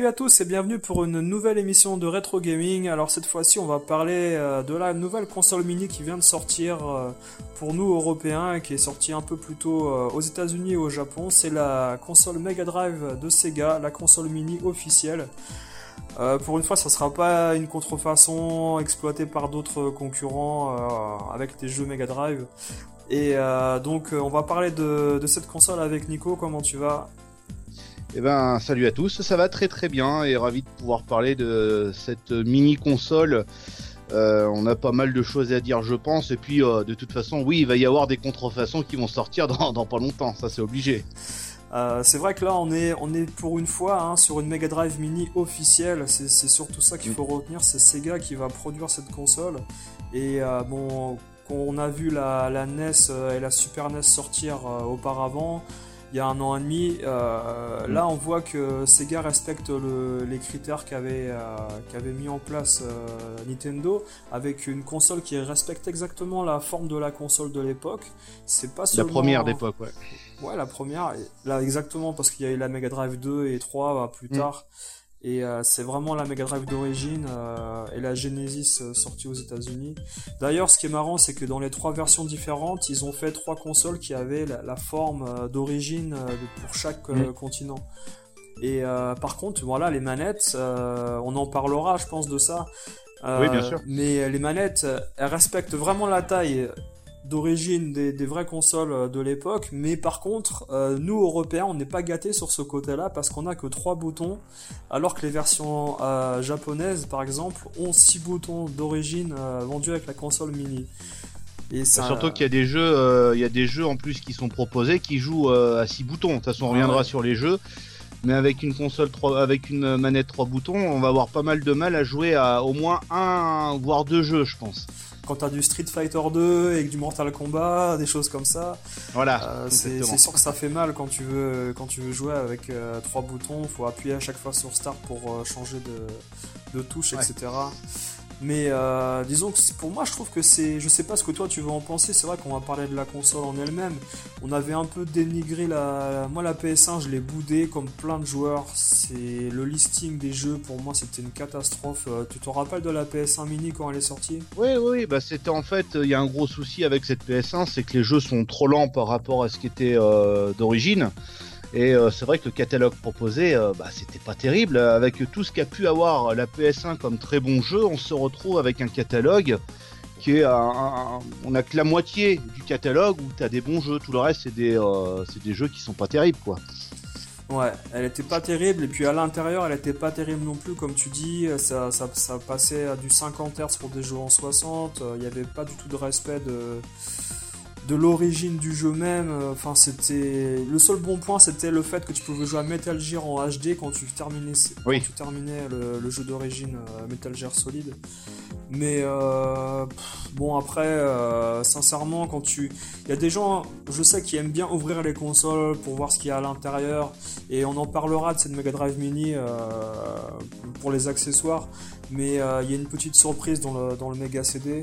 Salut à tous et bienvenue pour une nouvelle émission de Retro Gaming. Alors cette fois-ci on va parler euh, de la nouvelle console mini qui vient de sortir euh, pour nous Européens et qui est sortie un peu plus tôt euh, aux États-Unis et au Japon. C'est la console Mega Drive de Sega, la console mini officielle. pour une fois, ça sera pas une contrefaçon exploitée par d'autres concurrents avec des jeux Mega Drive. Et donc, on va parler de, cette console avec Nico. Comment tu vas? Eh ben, salut à tous, ça va très très bien et ravi de pouvoir parler de cette mini console. Euh, on a pas mal de choses à dire, je pense, et puis euh, de toute façon, oui, il va y avoir des contrefaçons qui vont sortir dans, pas longtemps, ça c'est obligé. Euh, c'est vrai que là, on est, on est pour une fois hein, sur une Mega Drive Mini officielle. C'est surtout ça qu'il faut retenir. C'est Sega qui va produire cette console. Et bon, on a vu la, la NES et la Super NES sortir auparavant il y a un an et demi. Euh. Là, on voit que Sega respecte les critères qu'avait euh, mis en place euh, Nintendo avec une console qui respecte exactement la forme de la console de l'époque. C'est pas la première d'époque, ouais. Ouais, la première. Là, exactement parce qu'il y a eu la Mega Drive 2 et 3 bah, plus mm. tard. Et euh, c'est vraiment la Mega Drive d'origine euh, et la Genesis euh, sortie aux États-Unis. D'ailleurs, ce qui est marrant, c'est que dans les trois versions différentes, ils ont fait trois consoles qui avaient la, forme d'origine pour chaque continent. Et par contre, voilà, les manettes, on en parlera, je pense, de ça. oui, bien sûr. Mais les manettes, elles respectent vraiment la taille d'origine des, vraies consoles euh, de l'époque, mais par contre, euh, nous Européens, on n'est pas gâtés sur ce côté-là parce qu'on a que trois boutons, alors que les versions euh, japonaises, par exemple, ont six boutons d'origine vendus avec la console mini. Et ça... Surtout qu'il y a des jeux, il y a des jeux en plus qui sont proposés qui jouent à six boutons. De toute façon, on reviendra sur les jeux. Mais avec une console 3, avec une manette 3 boutons, on va avoir pas mal de mal à jouer à au moins un voire deux jeux, je pense quand t'as du Street Fighter 2 et du Mortal Kombat, des choses comme ça. Voilà. Euh, c'est sûr que ça fait mal quand tu veux quand tu veux jouer avec euh, trois boutons. Faut appuyer à chaque fois sur Start pour euh, changer de, de touche, etc. Mais euh, disons que pour moi, je trouve que c'est. Je sais pas ce que toi tu veux en penser. C'est vrai qu'on va parler de la console en elle-même. On avait un peu dénigré la. Moi, la PS1, je l'ai boudé comme plein de joueurs. C'est le listing des jeux pour moi, c'était une catastrophe. Euh, tu te rappelles de la PS1 mini quand elle est sortie? Oui, oui. Bah c'était en fait. Il y a un gros souci avec cette PS1, c'est que les jeux sont trop lents par rapport à ce qui était euh, d'origine. Et euh, c'est vrai que le catalogue proposé, euh, bah, c'était pas terrible. Avec tout ce qu'a pu avoir la PS1 comme très bon jeu, on se retrouve avec un catalogue qui est on a que la moitié du catalogue où t'as des bons jeux. Tout le reste, c'est des, euh, des jeux qui sont pas terribles, quoi. Ouais, elle était pas terrible, et puis à l'intérieur, elle était pas terrible non plus, comme tu dis, ça, ça, ça passait à du 50 Hz pour des jeux en 60, il n'y avait pas du tout de respect de, de l'origine du jeu même. Euh, enfin, c'était le seul bon point, c'était le fait que tu pouvais jouer à Metal Gear en HD quand tu terminais, tu terminais le, jeu d'origine euh, Metal Gear Solid. Mais euh, bon, après, sincèrement, quand tu, il y a des gens, je sais, qui aiment bien ouvrir les consoles pour voir ce qu'il y a à l'intérieur, et on en parlera de cette Mega Drive Mini pour les accessoires. Mais il y a une petite surprise dans le, dans le Mega CD.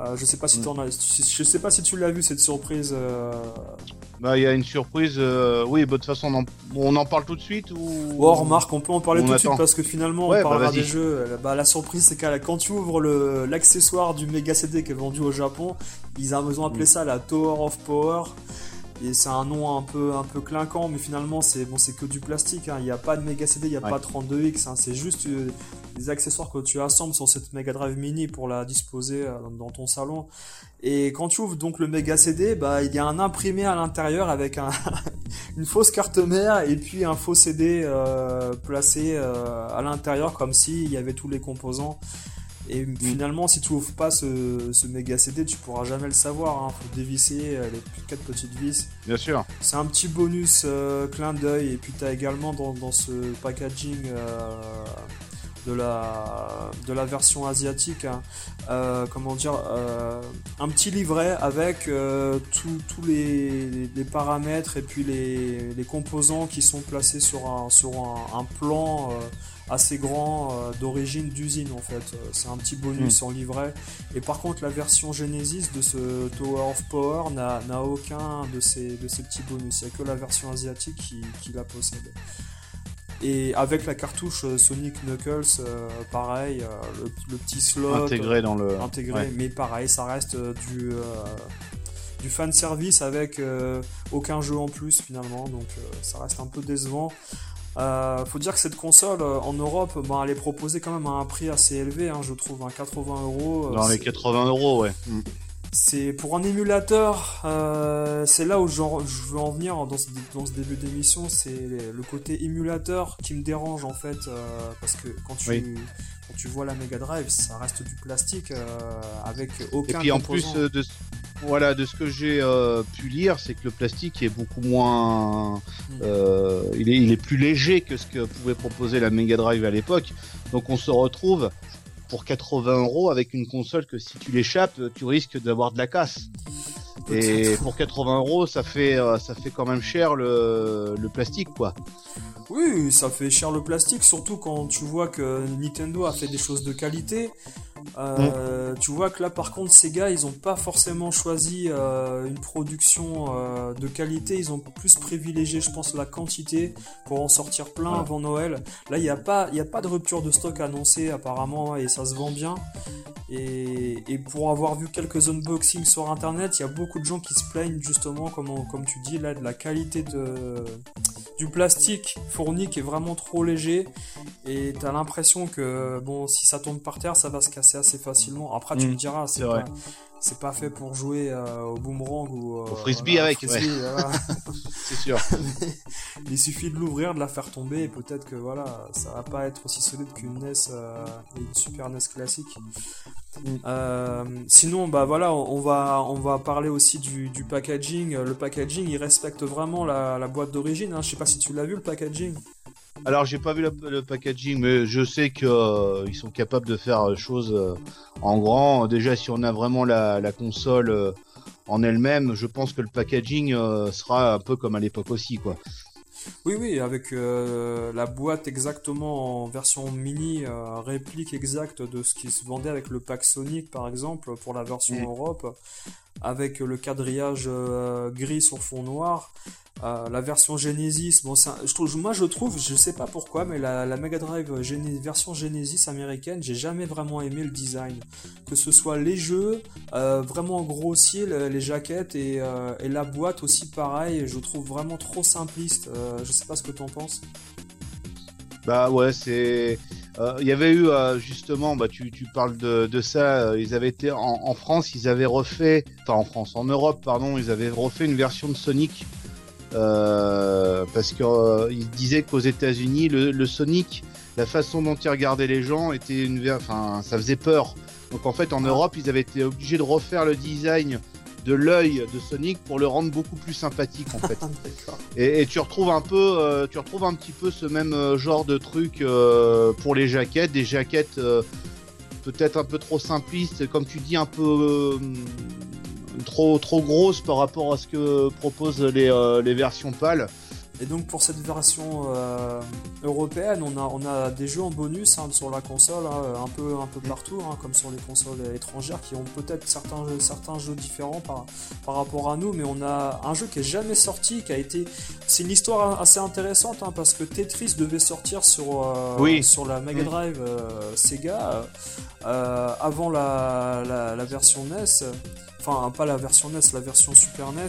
Euh, je sais pas si mm. as, je sais pas si tu l'as vu cette surprise. Euh. Bah il y a une surprise. Euh, oui, bah, de toute façon on en, parle tout de suite ou? Oh remarque, on peut en parler tout de suite parce que finalement on bah, parlera des jeux. Bah, la surprise c'est que quand tu ouvres l'accessoire du Mega CD qui est vendu au Japon, ils ont appelé mm. ça la Tower of Power. Et c'est un nom un peu, un peu clinquant, mais finalement c'est bon, c'est que du plastique. Hein. Il n'y a pas de Mega CD, il n'y a pas 32X. Hein. C'est juste des accessoires que tu assembles sur cette Mega Drive Mini pour la disposer euh, dans ton salon. Et quand tu ouvres donc le Mega CD, bah il y a un imprimé à l'intérieur avec un une fausse carte mère et puis un faux CD euh, placé euh, à l'intérieur comme s'il y avait tous les composants. Et mm. finalement, si tu ouvres pas ce, ce, méga CD, tu pourras jamais le savoir. Hein. Faut dévisser les quatre petites vis. Bien sûr. C'est un petit bonus clin d'œil. Et puis tu as également dans, dans ce packaging de la, de la version asiatique, hein. euh, comment dire, euh, un petit livret avec euh, tous les, les, paramètres et puis les, les, composants qui sont placés sur un, sur un, plan assez grand d'origine d'usine en fait. C'est un petit bonus hmm. en livret. Et par contre, la version Genesis de ce Tower of Power n'a aucun de ces, de ces petits bonus. Il n'y a que la version asiatique qui, qui la possède. Et avec la cartouche Sonic Knuckles, pareil, le, petit slot intégré dans le intégré, mais pareil, ça reste du du fan service avec aucun jeu en plus finalement, donc ça reste un peu décevant. Euh, faut dire que cette console euh, en Europe, bah, elle est proposée quand même à un prix assez élevé, hein, je trouve, un 80 euros. Euh, Dans les 80 euros, ouais. Mm. C'est pour un émulateur, c'est là où je veux en venir dans ce, début d'émission, c'est le côté émulateur qui me dérange en fait, parce que quand tu, quand tu vois la Mega Drive, ça reste du plastique avec aucun. Et puis en plus de voilà, de ce que j'ai euh, pu lire, c'est que le plastique est beaucoup moins, euh, il, est, il est plus léger que ce que pouvait proposer la Mega Drive à l'époque. Donc on se retrouve pour 80 euros avec une console que si tu l'échappes, tu risques d'avoir de la casse. Et pour 80 euros, ça fait, euh, ça fait quand même cher le, le plastique, quoi. Oui, ça fait cher le plastique, surtout quand tu vois que Nintendo a fait des choses de qualité. Euh, tu vois que là, par contre, ces gars, ils ont pas forcément choisi euh, une production euh, de qualité. Ils ont plus privilégié, je pense, la quantité pour en sortir plein avant Noël. Là, il n'y a pas, il a pas de rupture de stock annoncée apparemment et ça se vend bien. Et, pour avoir vu quelques unboxings sur internet, il y a beaucoup de gens qui se plaignent justement, comme, comme tu dis, là, de la qualité de, du plastique fourni qui est vraiment trop léger. Et tu as l'impression que, bon, si ça tombe par terre, ça va se casser assez facilement. Après, tu me mm. diras, c'est pas, c'est pas fait pour jouer euh, au boomerang ou euh, au frisbee avec. c'est sûr. il suffit de l'ouvrir, de la faire tomber, et peut-être que voilà, ça va pas être aussi solide qu'une NES euh, et une Super NES classique. Mm. sinon, bah voilà, on va on va parler aussi du, packaging. Le packaging, il respecte vraiment la, boîte d'origine. Hein. Je sais pas si tu l'as vu le packaging. Alors j'ai pas vu le, packaging, mais je sais qu'ils euh, sont capables de faire euh, choses euh, en grand. Déjà, si on a vraiment la, console en elle-même, je pense que le packaging sera un peu comme à l'époque aussi, quoi. Oui, oui, avec la boîte exactement en version mini, réplique exacte de ce qui se vendait avec le pack Sonic par exemple pour la version mm. Europe, avec le quadrillage gris sur fond noir. Euh, la version Genesis, bon, je trouve, moi je trouve, je sais pas pourquoi, mais la, Mega Drive version Genesis américaine, j'ai jamais vraiment aimé le design. Que ce soit les jeux, euh, vraiment grossiers, les, jaquettes euh, et, la boîte aussi pareil, je trouve vraiment trop simpliste. je sais pas ce que tu en penses. Bah ouais, c'est. Il y avait eu justement, bah tu, parles de, ça, ils avaient été en, France, ils avaient refait, enfin en France, en Europe, pardon, ils avaient refait une version de Sonic euh, parce qu'il euh, disait qu'aux États-Unis, le, Sonic, la façon dont il regardait les gens était une, enfin, ça faisait peur. Donc en fait, en Europe, ils avaient été obligés de refaire le design de l'œil de Sonic pour le rendre beaucoup plus sympathique en fait. et, tu retrouves un peu, euh, tu retrouves un petit peu ce même genre de truc pour les jaquettes, des jaquettes peut-être un peu trop simplistes, comme tu dis, un peu trop trop grosse par rapport à ce que proposent les, euh, les versions pâles. Et donc pour cette version euh, européenne, on a, on a des jeux en bonus hein, sur la console, hein, un, peu, un peu partout, hein, comme sur les consoles étrangères, qui ont peut-être certains, certains jeux différents par, par rapport à nous, mais on a un jeu qui est jamais sorti, qui a été... C'est une histoire assez intéressante, parce que Tetris devait sortir sur, euh, sur la Mega Drive Sega avant la, la, la version NES enfin pas la version NES, la version Super NES.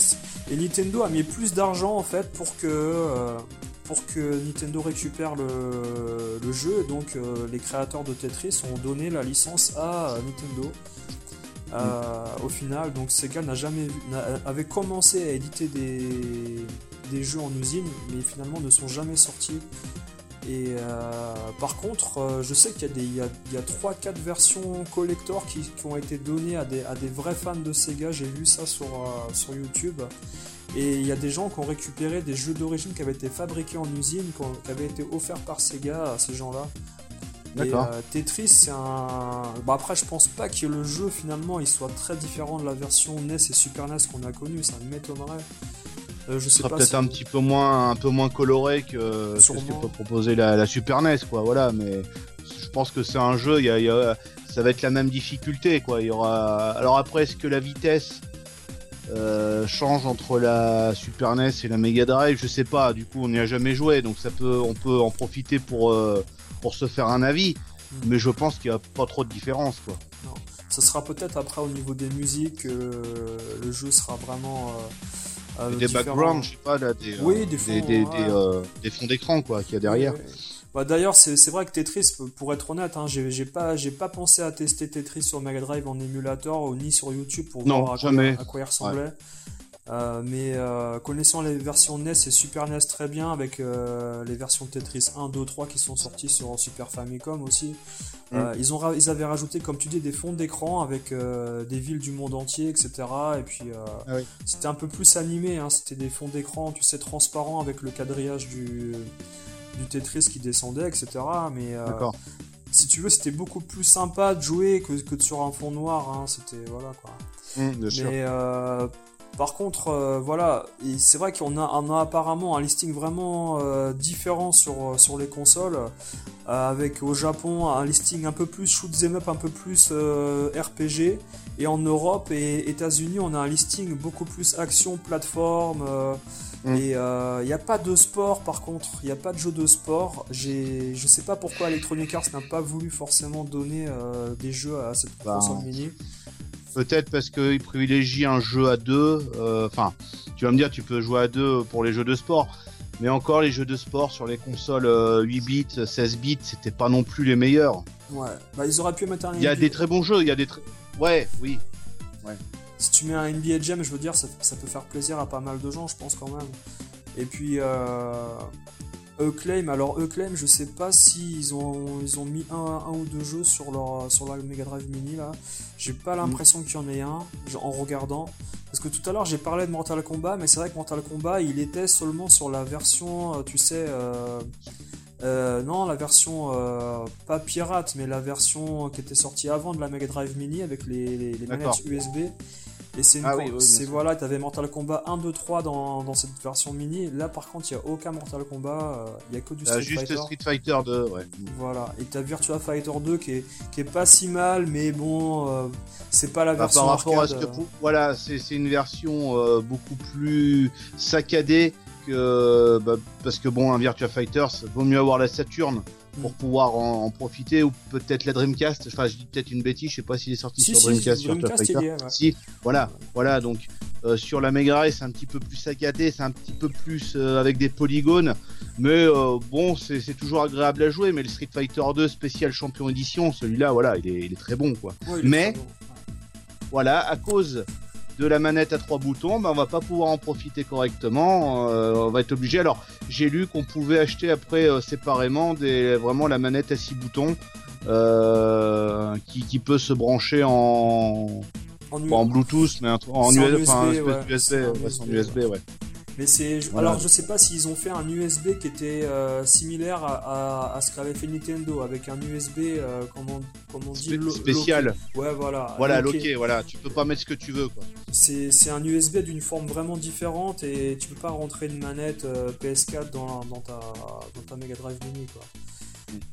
Et Nintendo a mis plus d'argent en fait pour que euh, pour que Nintendo récupère le, jeu. Donc euh, les créateurs de Tetris ont donné la licence à Nintendo. Euh, au final, donc Sega n'a jamais avait commencé à éditer des jeux en usine, mais finalement ne sont jamais sortis et euh, par contre, euh, je sais qu'il y a, des, 3-4 versions collector qui, ont été données à des, vrais fans de Sega. J'ai vu ça sur, euh, sur YouTube. Et il y a des gens qui ont récupéré des jeux d'origine qui avaient été fabriqués en usine, qui, avaient été offerts par Sega à ces gens-là. D'accord. Tetris, c'est un. Bon, après, je pense pas que le jeu finalement il soit très différent de la version NES et Super NES qu'on a connu, ça m'étonnerait. Euh, je sais pas peut-être un petit peu moins, un peu moins coloré que, ce que peut proposer la, Super NES, quoi. Voilà, mais je pense que c'est un jeu. Il y a, ça va être la même difficulté, quoi. Il y aura. Alors après, est-ce que la vitesse euh, change entre la Super NES et la Mega Drive, je sais pas. Du coup, on n'y a jamais joué, donc ça peut, on peut en profiter pour euh, pour se faire un avis. Hmm. Mais je pense qu'il n'y a pas trop de différence, quoi. Non. Ça sera peut-être après au niveau des musiques, le jeu sera vraiment. Des backgrounds, je sais pas, là, des, oui, des, fonds, des, fonds d'écran, quoi, qu'il y a derrière. Bah, D'ailleurs, c'est vrai que Tetris, pour être honnête, hein, j'ai pas, pas pensé à tester Tetris sur Mega Drive en émulateur ou ni sur YouTube pour voir à quoi, il ressemblait. Euh, mais euh, connaissant les versions NES et Super NES très bien, avec euh, les versions Tetris 1, 2, 3 qui sont sorties sur Super Famicom aussi, mm. ils, ont, ils avaient rajouté, comme tu dis, des fonds d'écran avec des villes du monde entier, etc. Et puis ah c'était un peu plus animé, hein, c'était des fonds d'écran, tu sais, transparents avec le quadrillage du, du Tetris qui descendait, etc. Mais si tu veux, c'était beaucoup plus sympa de jouer que, que sur un fond noir. Hein. C'était voilà quoi. Mmh, bien. Mais par contre, euh, voilà, c'est vrai qu'on a, on a, apparemment un listing vraiment différent sur, sur les consoles, avec au Japon un listing un peu plus shoot them up, un peu plus RPG, et en Europe et États-Unis, on a un listing beaucoup plus action, plateforme. Mm. Et il euh, n'y a pas de sport par contre, il n'y a pas de jeu de sport. Je sais pas pourquoi Electronic Arts n'a pas voulu forcément donner euh, des jeux à cette bah, console mini. Peut-être parce qu'il privilégie un jeu à deux. Euh, enfin, tu vas me dire, tu peux jouer à deux pour les jeux de sport. Mais encore, les jeux de sport sur les consoles 8 bits, 16 bits, c'était pas non plus les meilleurs. Ouais, bah ils auraient pu mettre un. Il y a des très bons jeux, il y a des très. Ouais, oui. Ouais si tu mets un NBA Jam, je veux dire, ça, peut faire plaisir à pas mal de gens, je pense quand même. Et puis, euh, Acclaim, alors Acclaim, je sais pas s'ils ont, ils ont mis un, ou deux jeux sur leur sur la Mega Drive Mini là. J'ai pas l'impression qu'il y en ait un en regardant. Parce que tout à l'heure j'ai parlé de Mortal Kombat, mais c'est vrai que Mortal Kombat il était seulement sur la version, euh, tu sais, euh, euh, non, la version pas pirate, mais la version qui était sortie avant de la Mega Drive Mini avec les, les manettes USB. Et c'est ah voilà, tu avais Mortal Kombat 1, 2, 3 dans, dans, cette version mini. Là, par contre, il n'y a aucun Mortal Kombat, euh, il n'y a que du Street juste Fighter. Street Fighter 2, ouais. Voilà, et tu as Virtua Fighter 2 qui est, qui est pas si mal, mais bon, euh, c'est pas la bah, version. par rapport à ce que. Euh. Voilà, c'est une version beaucoup plus saccadée que. Bah, parce que bon, un Virtua Fighter, vaut mieux avoir la Saturn pour mm. pouvoir en, profiter ou peut-être la Dreamcast enfin je dis peut-être une bêtise je sais pas s'il est sorti sur Dreamcast sur Fighter. si voilà voilà donc euh, sur la Mega Drive c'est un petit peu plus saccadé c'est un petit peu plus euh, avec des polygones mais euh, bon c'est toujours agréable à jouer mais le Street Fighter 2 spécial champion édition celui-là voilà il est, il est, très bon quoi. Mais voilà à cause de la manette à trois boutons, ben on va pas pouvoir en profiter correctement. Euh, on va être obligé. Alors, j'ai lu qu'on pouvait acheter après euh, séparément des, vraiment la manette à six boutons euh, qui, peut se brancher en, en, Bluetooth, mais en, USB, USB, USB, ouais. Mais c'est. Alors, je sais pas s'ils ont fait un USB qui était euh, similaire à, ce qu'avait fait Nintendo, avec un USB, euh, comment, on dit Spécial. Ouais, voilà. Voilà, loqué. voilà. Tu peux pas mettre ce que tu veux, quoi. C'est un USB d'une forme vraiment différente et tu peux pas rentrer une manette euh, PS4 dans, dans, ta, dans ta Mega Drive Mini, quoi.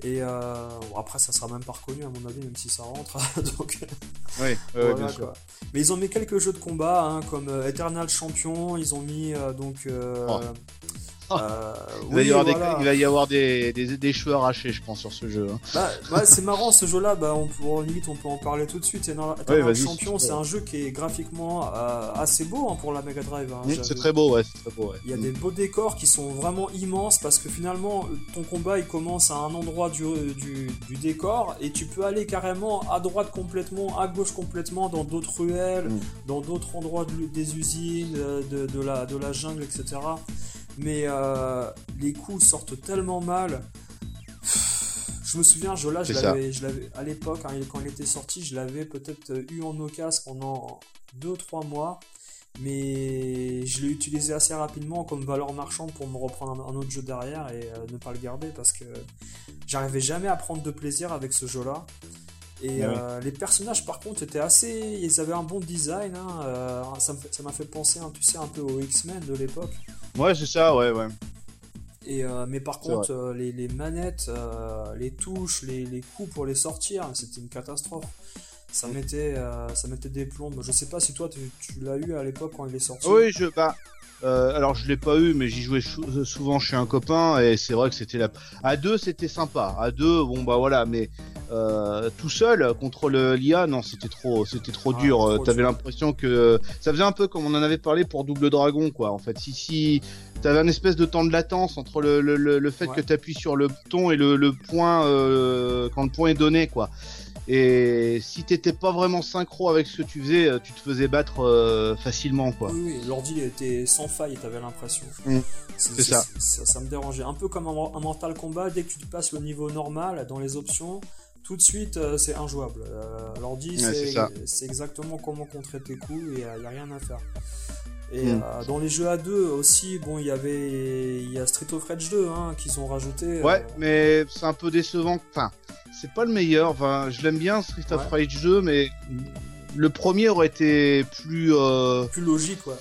Et euh, après, ça sera même pas reconnu à mon avis, même si ça rentre. donc, oui, bien sûr. Mais ils ont mis quelques jeux de combat, hein, comme euh, Eternal Champion. Ils ont mis euh, donc. Oh. Euh, il, va y avoir des, il va y avoir des, des, cheveux arrachés, je pense, sur ce jeu. Hein. Bah, c'est marrant ce jeu-là. Bah, on, limite, on peut en parler tout de suite. C'est un champion. C'est un jeu qui est graphiquement euh, assez beau hein, pour la Mega Drive. Hein, c'est très beau, ouais. Très beau, Il y a des beaux décors qui sont vraiment immenses parce que finalement, ton combat il commence à un endroit du, du, du décor et tu peux aller carrément à droite complètement, à gauche complètement, dans d'autres ruelles, mm. dans d'autres endroits des usines, euh, de, de, la, de la jungle, etc mais euh, les coups sortent tellement mal. Je me souviens, je, là, je l'avais, à l'époque, hein, quand il était sorti, je l'avais peut-être eu en occasion pendant 2-3 mois, mais je l'ai utilisé assez rapidement comme valeur marchande pour me reprendre un, autre jeu derrière et euh, ne pas le garder parce que j'arrivais jamais à prendre de plaisir avec ce jeu-là. Et euh, les personnages, par contre, étaient assez. Ils avaient un bon design. Hein, ça m'a fait penser, hein, tu sais, un peu aux X-Men de l'époque. Ouais, c'est ça, ouais, ouais. Et, euh, mais par contre, euh, les, manettes, euh, les touches, les, coups pour les sortir, c'était une catastrophe. ça mettait, ça mettait des plombes. Je sais pas si toi tu, tu l'as eu à l'époque quand il est sorti. Oui, je, bah, euh, alors je l'ai pas eu, mais j'y jouais souvent chez un copain et c'est vrai que c'était la. À deux, c'était sympa. À deux, bon bah voilà, mais euh, tout seul contre l'IA, non, c'était trop, c'était trop ah, dur. T'avais l'impression que ça faisait un peu comme on en avait parlé pour Double Dragon, quoi. En fait, si si t'avais un espèce de temps de latence entre le le, le, fait que t'appuies sur le bouton et le, le point euh, quand le point est donné, quoi. Et si t'étais pas vraiment synchro avec ce que tu faisais, euh, tu te faisais battre euh, facilement, quoi. Oui, oui l'ordi était sans faille, t'avais l'impression. Mm. c'est ça. ça. me dérangeait. Un peu comme un, Mortal Kombat, dès que tu passes le niveau normal dans les options, tout de suite euh, c'est injouable. l'ordi, c'est exactement comment contrer tes coups et il n'y a rien à faire. Et mm. dans les jeux à 2 aussi, bon, il y avait il y a Street of Rage 2 hein, qu'ils ont rajouté. Ouais, mais c'est un peu décevant. Enfin, c'est pas le meilleur. Enfin, je l'aime bien Street of Rage 2, mais le premier aurait été plus euh, plus logique, ouais.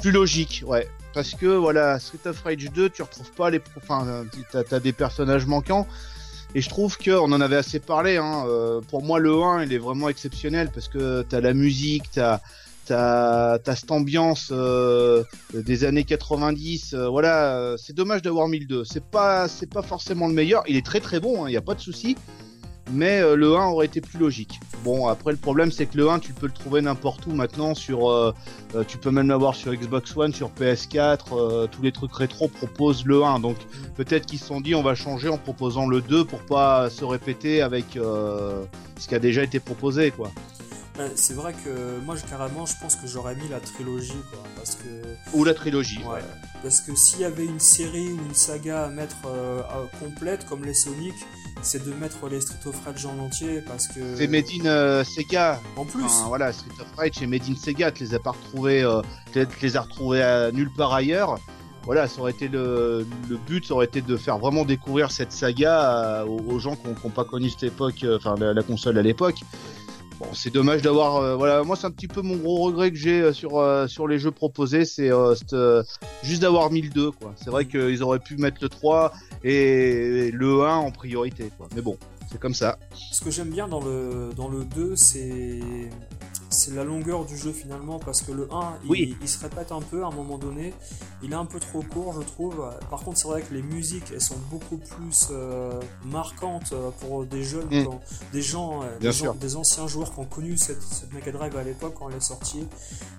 Plus logique, ouais. Parce que voilà, Street of Rage 2, tu retrouves pas les, enfin, t'as as des personnages manquants. Et je trouve qu'on en avait assez parlé. Hein. Euh, pour moi, le 1, il est vraiment exceptionnel parce que t'as la musique, t'as t'as as cette ambiance euh, des années 90 voilà c'est dommage d'avoir mis le 2 c'est pas c'est pas forcément le meilleur il est très très bon il hein, n'y a pas de souci mais euh, le 1 aurait été plus logique. Bon, après le problème c'est que le 1 tu peux le trouver n'importe où maintenant sur euh, euh, tu peux même l'avoir sur Xbox One, sur PS4, tous les trucs rétro proposent le 1. Donc peut-être qu'ils se sont dit on va changer en proposant le 2 pour pas se répéter avec ce qui a déjà été proposé quoi. C'est vrai que moi, carrément, je pense que j'aurais mis la trilogie, quoi, parce que... Ou la trilogie, ouais. Parce que s'il y avait une série ou une saga à mettre complète, comme les Sonic, c'est de mettre les Street of Rage en entier parce que. C'est Made in euh, Sega. En plus. voilà, Street of Rage c'est Made in Sega. Tu les as pas retrouvés, euh, tu les as retrouvés à nulle part ailleurs. Voilà, ça aurait été le, le, but, ça aurait été de faire vraiment découvrir cette saga euh, aux, gens qui n'ont pas connu cette époque, enfin la, console à l'époque. Bon, c'est dommage d'avoir. voilà, moi c'est un petit peu mon gros regret que j'ai sur sur les jeux proposés, c'est juste d'avoir mis le 2 quoi. C'est vrai qu'ils auraient pu mettre le 3 et le 1 en priorité. Quoi. Mais bon, c'est comme ça. Ce que j'aime bien dans le, dans le 2, c'est c'est la longueur du jeu finalement parce que le 1 il, se répète un peu à un moment donné il est un peu trop court je trouve par contre c'est vrai que les musiques elles sont beaucoup plus euh, marquantes euh, pour des jeunes mm. des gens euh, des, anciens joueurs qui ont connu cette, cette Mega Drive à l'époque quand elle est sortie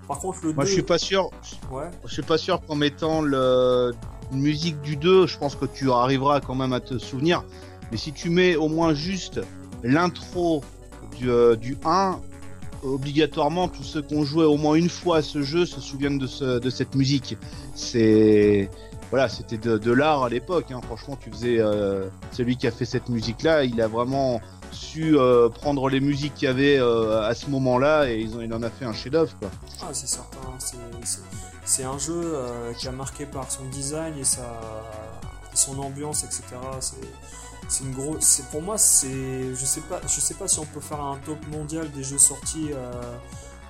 par contre le moi je suis pas sûr ouais. je suis pas sûr qu'en mettant le musique du 2, je pense que tu arriveras quand même à te souvenir. Mais si tu mets au moins juste l'intro du, euh, du 1, obligatoirement, tous ceux qui ont joué au moins une fois à ce jeu se souviennent de, ce, de cette musique. C'est voilà, c'était de, l'art à l'époque. Hein. Franchement, tu faisais euh, celui qui a fait cette musique-là, il a vraiment su euh, prendre les musiques qu'il y avait à ce moment-là et ils ont, il en a fait un chef-d'œuvre. Ah, c'est certain. C'est un jeu euh, qui a marqué par son design et sa, son ambiance, etc. C'est une grosse. Pour moi, c'est. Je sais pas. Je sais pas si on peut faire un top mondial des jeux sortis. Euh,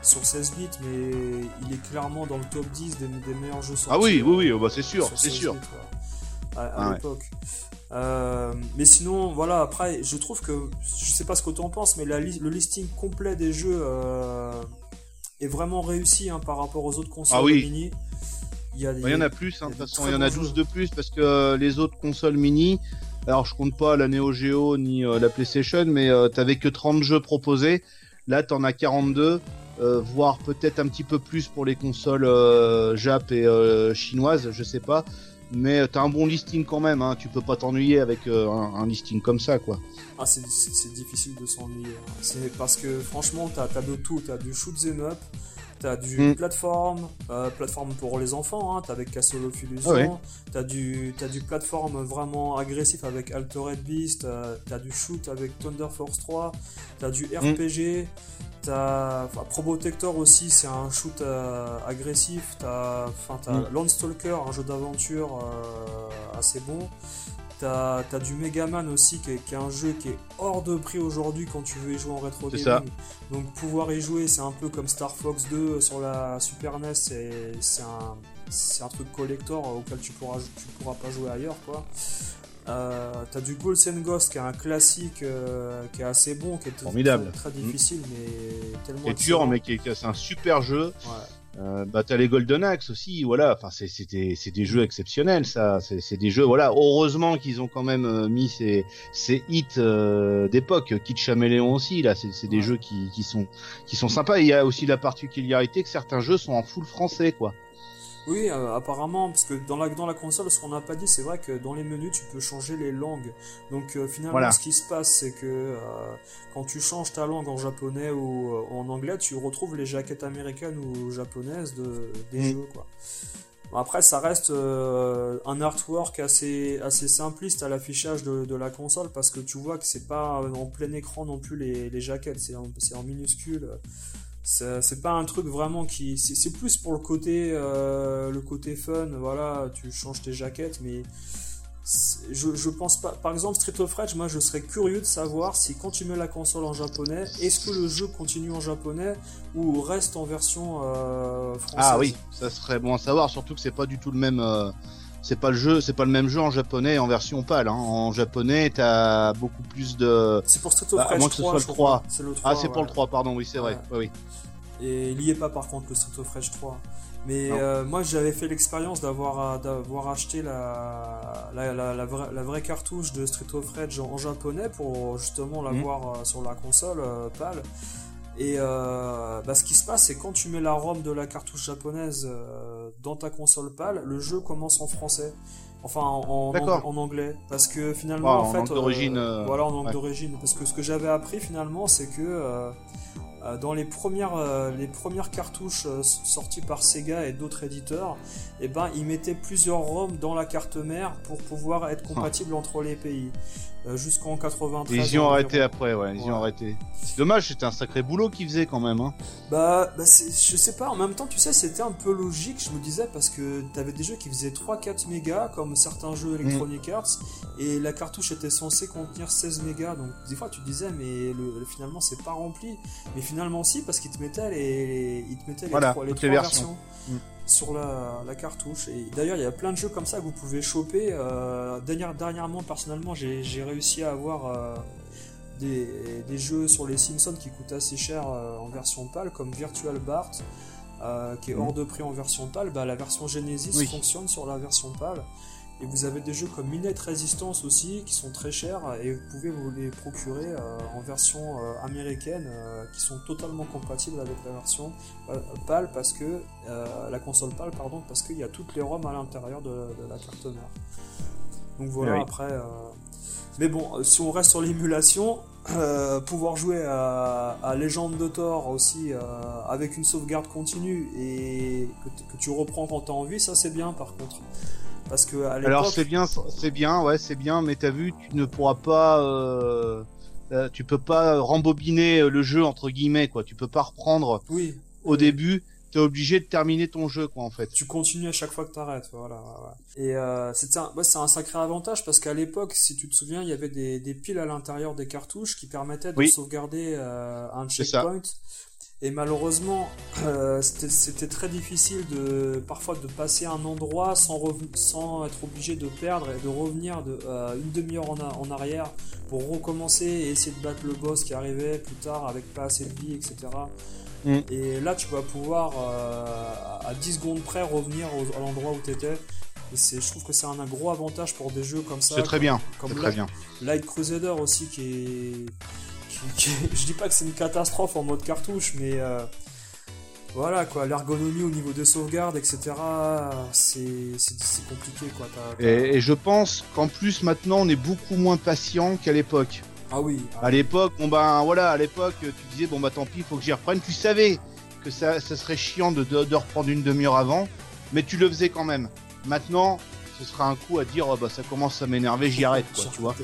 sur 16 bits, mais il est clairement dans le top 10 des, meilleurs jeux sortis. Ah oui, oui, oui, oh, bah c'est sûr, c'est sûr. à, ah l'époque. Euh, mais sinon, voilà, après, je trouve que, je sais pas ce que tu en penses, mais la, le listing complet des jeux est vraiment réussi hein, par rapport aux autres consoles ah oui. mini. Il y, bah, en a plus, hein, de toute façon, il y en a 12 de plus parce que euh, les autres consoles mini, alors je compte pas la Neo Geo ni euh, la PlayStation, mais euh, t'avais que 30 jeux proposés. Là, t'en as 42, voire peut-être un petit peu plus pour les consoles Jap et chinoises, je sais pas mais t'as un bon listing quand même, hein. tu peux pas t'ennuyer avec euh, un, listing comme ça, quoi. Ah, c'est difficile de s'ennuyer. Hein. C'est parce que franchement, t'as as de tout, t'as du shoot them up, t'as du mm. plateforme, euh, plateforme pour les enfants, hein. t'as avec Castle of Illusion, t'as du, as du plateforme vraiment agressif avec Altered Beast, euh, t'as du shoot avec Thunder Force 3, t'as du mm. RPG, T'as Probotector aussi, c'est un shoot euh, agressif. T'as as mm. Landstalker, un jeu d'aventure euh, assez bon. T'as as du Megaman aussi, qui est, un jeu qui est hors de prix aujourd'hui quand tu veux y jouer en rétro gaming. Donc pouvoir y jouer, c'est un peu comme Star Fox 2 sur la Super NES. C'est un, un truc collector auquel tu pourras, tu pourras pas jouer ailleurs, quoi. Euh, t'as du Ghouls and Ghost qui est un classique qui est assez bon, qui est Formidable. Très, très, difficile, mais tellement. C'est dur, mais qui c'est un super jeu. Ouais. Euh, bah t'as les Golden Axe aussi, voilà. Enfin c'est des c'est des jeux exceptionnels, ça. C'est des jeux, voilà. Heureusement qu'ils ont quand même euh, mis ces ces hits euh, d'époque. Kid Chaméléon aussi, là. C'est des jeux qui qui sont qui sont sympas. il y a aussi la particularité que certains jeux sont en full français, quoi. Oui, euh, apparemment, parce que dans la, dans la console, ce qu'on n'a pas dit, c'est vrai que dans les menus, tu peux changer les langues. Donc euh, finalement, ce qui se passe, c'est que euh, quand tu changes ta langue en japonais ou en anglais, tu retrouves les jaquettes américaines ou japonaises de, des mm. jeux. Quoi. après, ça reste un artwork assez, assez simpliste à l'affichage de, de, la console, parce que tu vois que c'est pas en plein écran non plus les, les jaquettes, c'est en, en minuscule c'est pas un truc vraiment qui c'est plus pour le côté euh, le côté fun voilà tu changes tes jaquettes mais je, je pense pas par exemple Street of Rage moi je serais curieux de savoir si quand tu mets la console en japonais est-ce que le jeu continue en japonais ou reste en version euh, française? Ah oui ça serait bon à savoir surtout que c'est pas du tout le même euh, c'est pas le jeu, c'est pas le même jeu en japonais en version pâle. Hein. En japonais, t'as beaucoup plus de. C'est pour Street of bah, Rage 3, que ce soit le 3. Le 3. Ah, c'est pour le 3, pardon, oui, c'est vrai. oui. Et il y est pas par contre le Street of Rage 3. Mais euh, moi j'avais fait l'expérience d'avoir d'avoir acheté la la, la, vraie, cartouche de Street of Rage en, japonais pour justement la mhm. euh, sur la console euh, PAL. Et bah, ce qui se passe, c'est quand tu mets la ROM de la cartouche japonaise dans ta console PAL, le jeu commence en français. Enfin, en, en, anglais. Parce que finalement, en, fait. d'origine. voilà, en langue d'origine. Parce que ce que j'avais appris finalement, c'est que euh, dans les premières, euh, les premières cartouches euh, sorties par Sega et d'autres éditeurs, eh ben, ils mettaient plusieurs ROM dans la carte mère pour pouvoir être compatible entre les pays. Euh, jusqu'en 93. Ils y ont arrêté après, ouais, ils y ont arrêté. C'est dommage, c'était un sacré boulot qu'ils faisaient quand même. Hein. Bah, bah je sais pas, en même temps, tu sais, c'était un peu logique, je me disais, parce que t'avais des jeux qui faisaient 3-4 mégas, comme certains jeux Electronic mm. Arts, et la cartouche était censée contenir 16 mégas, donc des fois tu disais, mais le, finalement c'est pas rempli. Mais finalement si, parce qu'ils te mettaient les, ils te mettaient les, trois, les, versions. Mm sur la, cartouche. Et d'ailleurs, il y a plein de jeux comme ça que vous pouvez choper. Euh, dernièrement, personnellement, j'ai réussi à avoir euh, des, jeux sur les Simpsons qui coûtent assez cher euh, en version PAL, comme Virtual Bart, qui est hors de prix en version PAL. Bah, la version Genesis fonctionne sur la version PAL. Et vous avez des jeux comme Minute Resistance aussi qui sont très chers et vous pouvez vous les procurer euh, en version euh, américaine euh, qui sont totalement compatibles avec la version PAL parce que la console PAL pardon parce qu'il y a toutes les ROM à l'intérieur de, la carte mère. Donc voilà après. Mais bon, si on reste sur l'émulation, pouvoir jouer à, à Légende de Thor aussi avec une sauvegarde continue et que, que tu reprends quand tu as envie, ça c'est bien par contre. Parce que à Alors c'est bien, c'est bien, ouais, c'est bien, mais t'as vu, tu ne pourras pas, euh, euh, tu peux pas rembobiner euh, le jeu entre guillemets, quoi. Tu peux pas reprendre. Oui. Au début, t'es obligé de terminer ton jeu, quoi, en fait. Tu continues à chaque fois que t'arrêtes, voilà. Et euh, c'est un, ouais, c'est un sacré avantage parce qu'à l'époque, si tu te souviens, il y avait des, des piles à l'intérieur des cartouches qui permettaient de sauvegarder un checkpoint. Et malheureusement, euh, c'était très difficile de parfois de passer un endroit sans, sans être obligé de perdre et de revenir de, euh, une demi-heure en, en, arrière pour recommencer et essayer de battre le boss qui arrivait plus tard avec pas assez de vie, etc. Mm. Et là, tu vas pouvoir euh, à 10 secondes près revenir à l'endroit où tu étais. Et je trouve que c'est un, gros avantage pour des jeux comme ça. C'est très bien. Comme très bien. Light Crusader aussi qui est je dis pas que c'est une catastrophe en mode cartouche, mais euh, voilà quoi, l'ergonomie au niveau des sauvegardes, etc. C'est compliqué quoi. Et, je pense qu'en plus maintenant on est beaucoup moins patient qu'à l'époque. Ah oui. à l'époque, bon ben voilà, à l'époque tu disais bon bah tant pis, il faut que j'y reprenne. Tu savais que ça, serait chiant de, de reprendre une demi-heure avant, mais tu le faisais quand même. Maintenant, ce sera un coup à dire oh, bah ça commence à m'énerver, j'y arrête quoi, tu vois.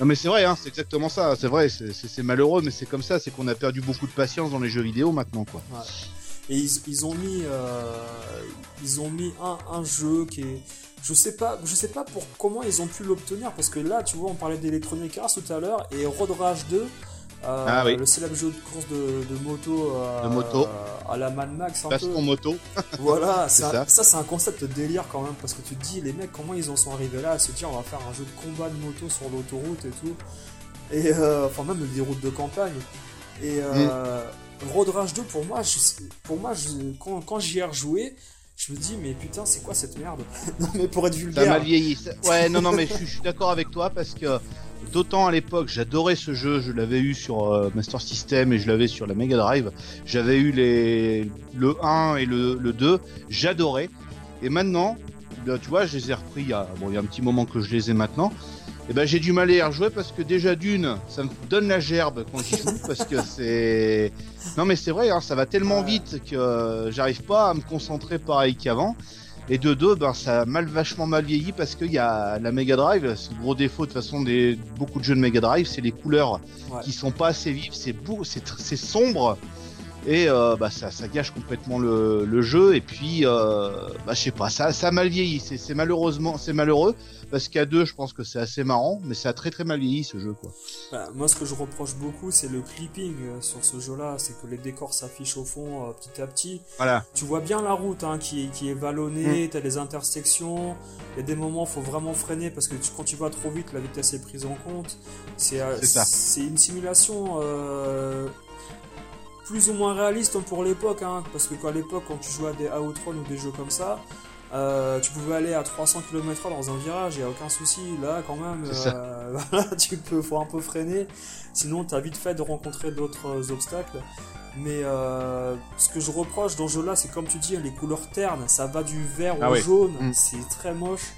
Non mais c'est vrai, hein, c'est exactement ça, c'est vrai, c'est malheureux, mais c'est comme ça, c'est qu'on a perdu beaucoup de patience dans les jeux vidéo maintenant quoi. Et ils, ont mis, euh, ils ont mis un, un, jeu qui est, je sais pas, je sais pas pour comment ils ont pu l'obtenir parce que là, tu vois, on parlait d'Electronic Arts tout à l'heure et Road Rage 2 ah, oui. Le célèbre jeu de course de, moto, de moto à la Mad Max. Un Baston moto. voilà, ça, ça c'est un concept délire quand même parce que tu te dis, les mecs, comment ils en sont arrivés là à se dire on va faire un jeu de combat de moto sur l'autoroute et tout. Et enfin, même des routes de campagne. Et mm. Road Rage 2, pour moi, pour moi quand, quand j'y ai rejoué, je me dis mais putain c'est quoi cette merde? Non mais pour être vulgaire ça m'a vieilli ouais non non mais je, suis d'accord avec toi parce que d'autant à l'époque j'adorais ce jeu je l'avais eu sur euh, Master System et je l'avais sur la Mega Drive. J'avais eu les le 1 et le, le 2 j'adorais. Et maintenant tu vois je les ai repris il y a bon il y a un petit moment que je les ai maintenant. Et ben j'ai du mal à y rejouer parce que déjà d'une, ça me donne la gerbe quand j'y joue parce que c'est non mais c'est vrai, hein, ça va tellement vite que euh, j'arrive pas à me concentrer pareil qu'avant. Et de deux, ben ça a mal vachement mal vieilli parce qu'il y a la Mega Drive, c'est le gros défaut de toute façon des beaucoup de jeux de Mega Drive, c'est les couleurs qui sont pas assez vives, c'est beau, c'est c'est sombre et euh, bah, ça, ça, gâche complètement le, le jeu. Et puis euh, bah, je sais pas ça, ça a mal vieilli. C'est malheureusement c'est malheureux. Parce qu'à deux je pense que c'est assez marrant. Mais ça a très très mal vieilli ce jeu quoi. Bah, moi ce que je reproche beaucoup c'est le clipping euh, sur ce jeu là c'est que les décors s'affichent au fond petit à petit. Voilà. Tu vois bien la route hein, qui, qui est vallonnée. Mm. t'as des intersections. Il y a des moments faut vraiment freiner. Parce que quand tu vas trop vite la vitesse est prise en compte. C'est c'est une simulation plus ou moins réaliste hein, pour l'époque, hein, parce que quand à l'époque, quand tu jouais à des Outrun ou des jeux comme ça, euh, tu pouvais aller à 300 km/h dans un virage, il a aucun souci. Là, quand même, euh, tu peux, faut un peu freiner. Sinon, t'as vite fait de rencontrer d'autres obstacles. Mais euh, ce que je reproche dans ce jeu-là, c'est comme tu dis, les couleurs ternes, ça va du vert ah au jaune, mm. c'est très moche.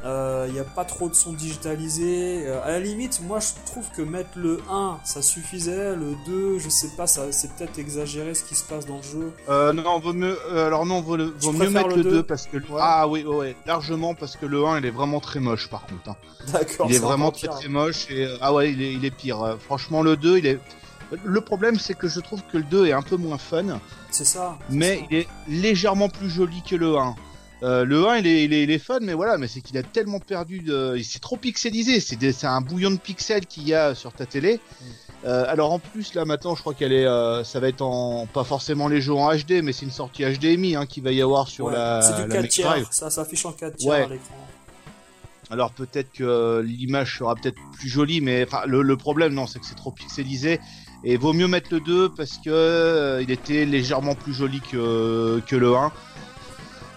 Il euh, n'y a pas trop de son digitalisé. Euh, à la limite, moi je trouve que mettre le 1 ça suffisait, le 2, je sais pas, c'est peut-être exagéré ce qui se passe dans le jeu. Euh, non, vaut mieux, euh, alors non, vaut, vaut mieux mettre le 2, parce que. Ah oui, ouais, largement parce que le 1 il est vraiment très moche par contre. Hein. D'accord. Il est, vraiment très très moche et. Ah ouais, il est, il est pire. Franchement, le 2 il est. Le problème, c'est que je trouve que le 2 est un peu moins fun. C'est ça. Mais il est légèrement plus joli que le 1. Euh, le 1 il est, il, est, fun mais voilà mais c'est qu'il a tellement perdu de c'est trop pixelisé. C'est un bouillon de pixels qu'il y a sur ta télé. Mm. euh, alors en plus là maintenant je crois qu'elle est euh, ça va être en pas forcément les jeux en HD mais c'est une sortie HDMI hein, qui va y avoir sur la c'est du 4 tiers. Ça s'affiche en 4 tiers à l'écran. Alors peut-être que l'image sera peut-être plus jolie mais le, le problème non c'est que c'est trop pixelisé. Et vaut mieux mettre le 2 parce que il était légèrement plus joli que, que le 1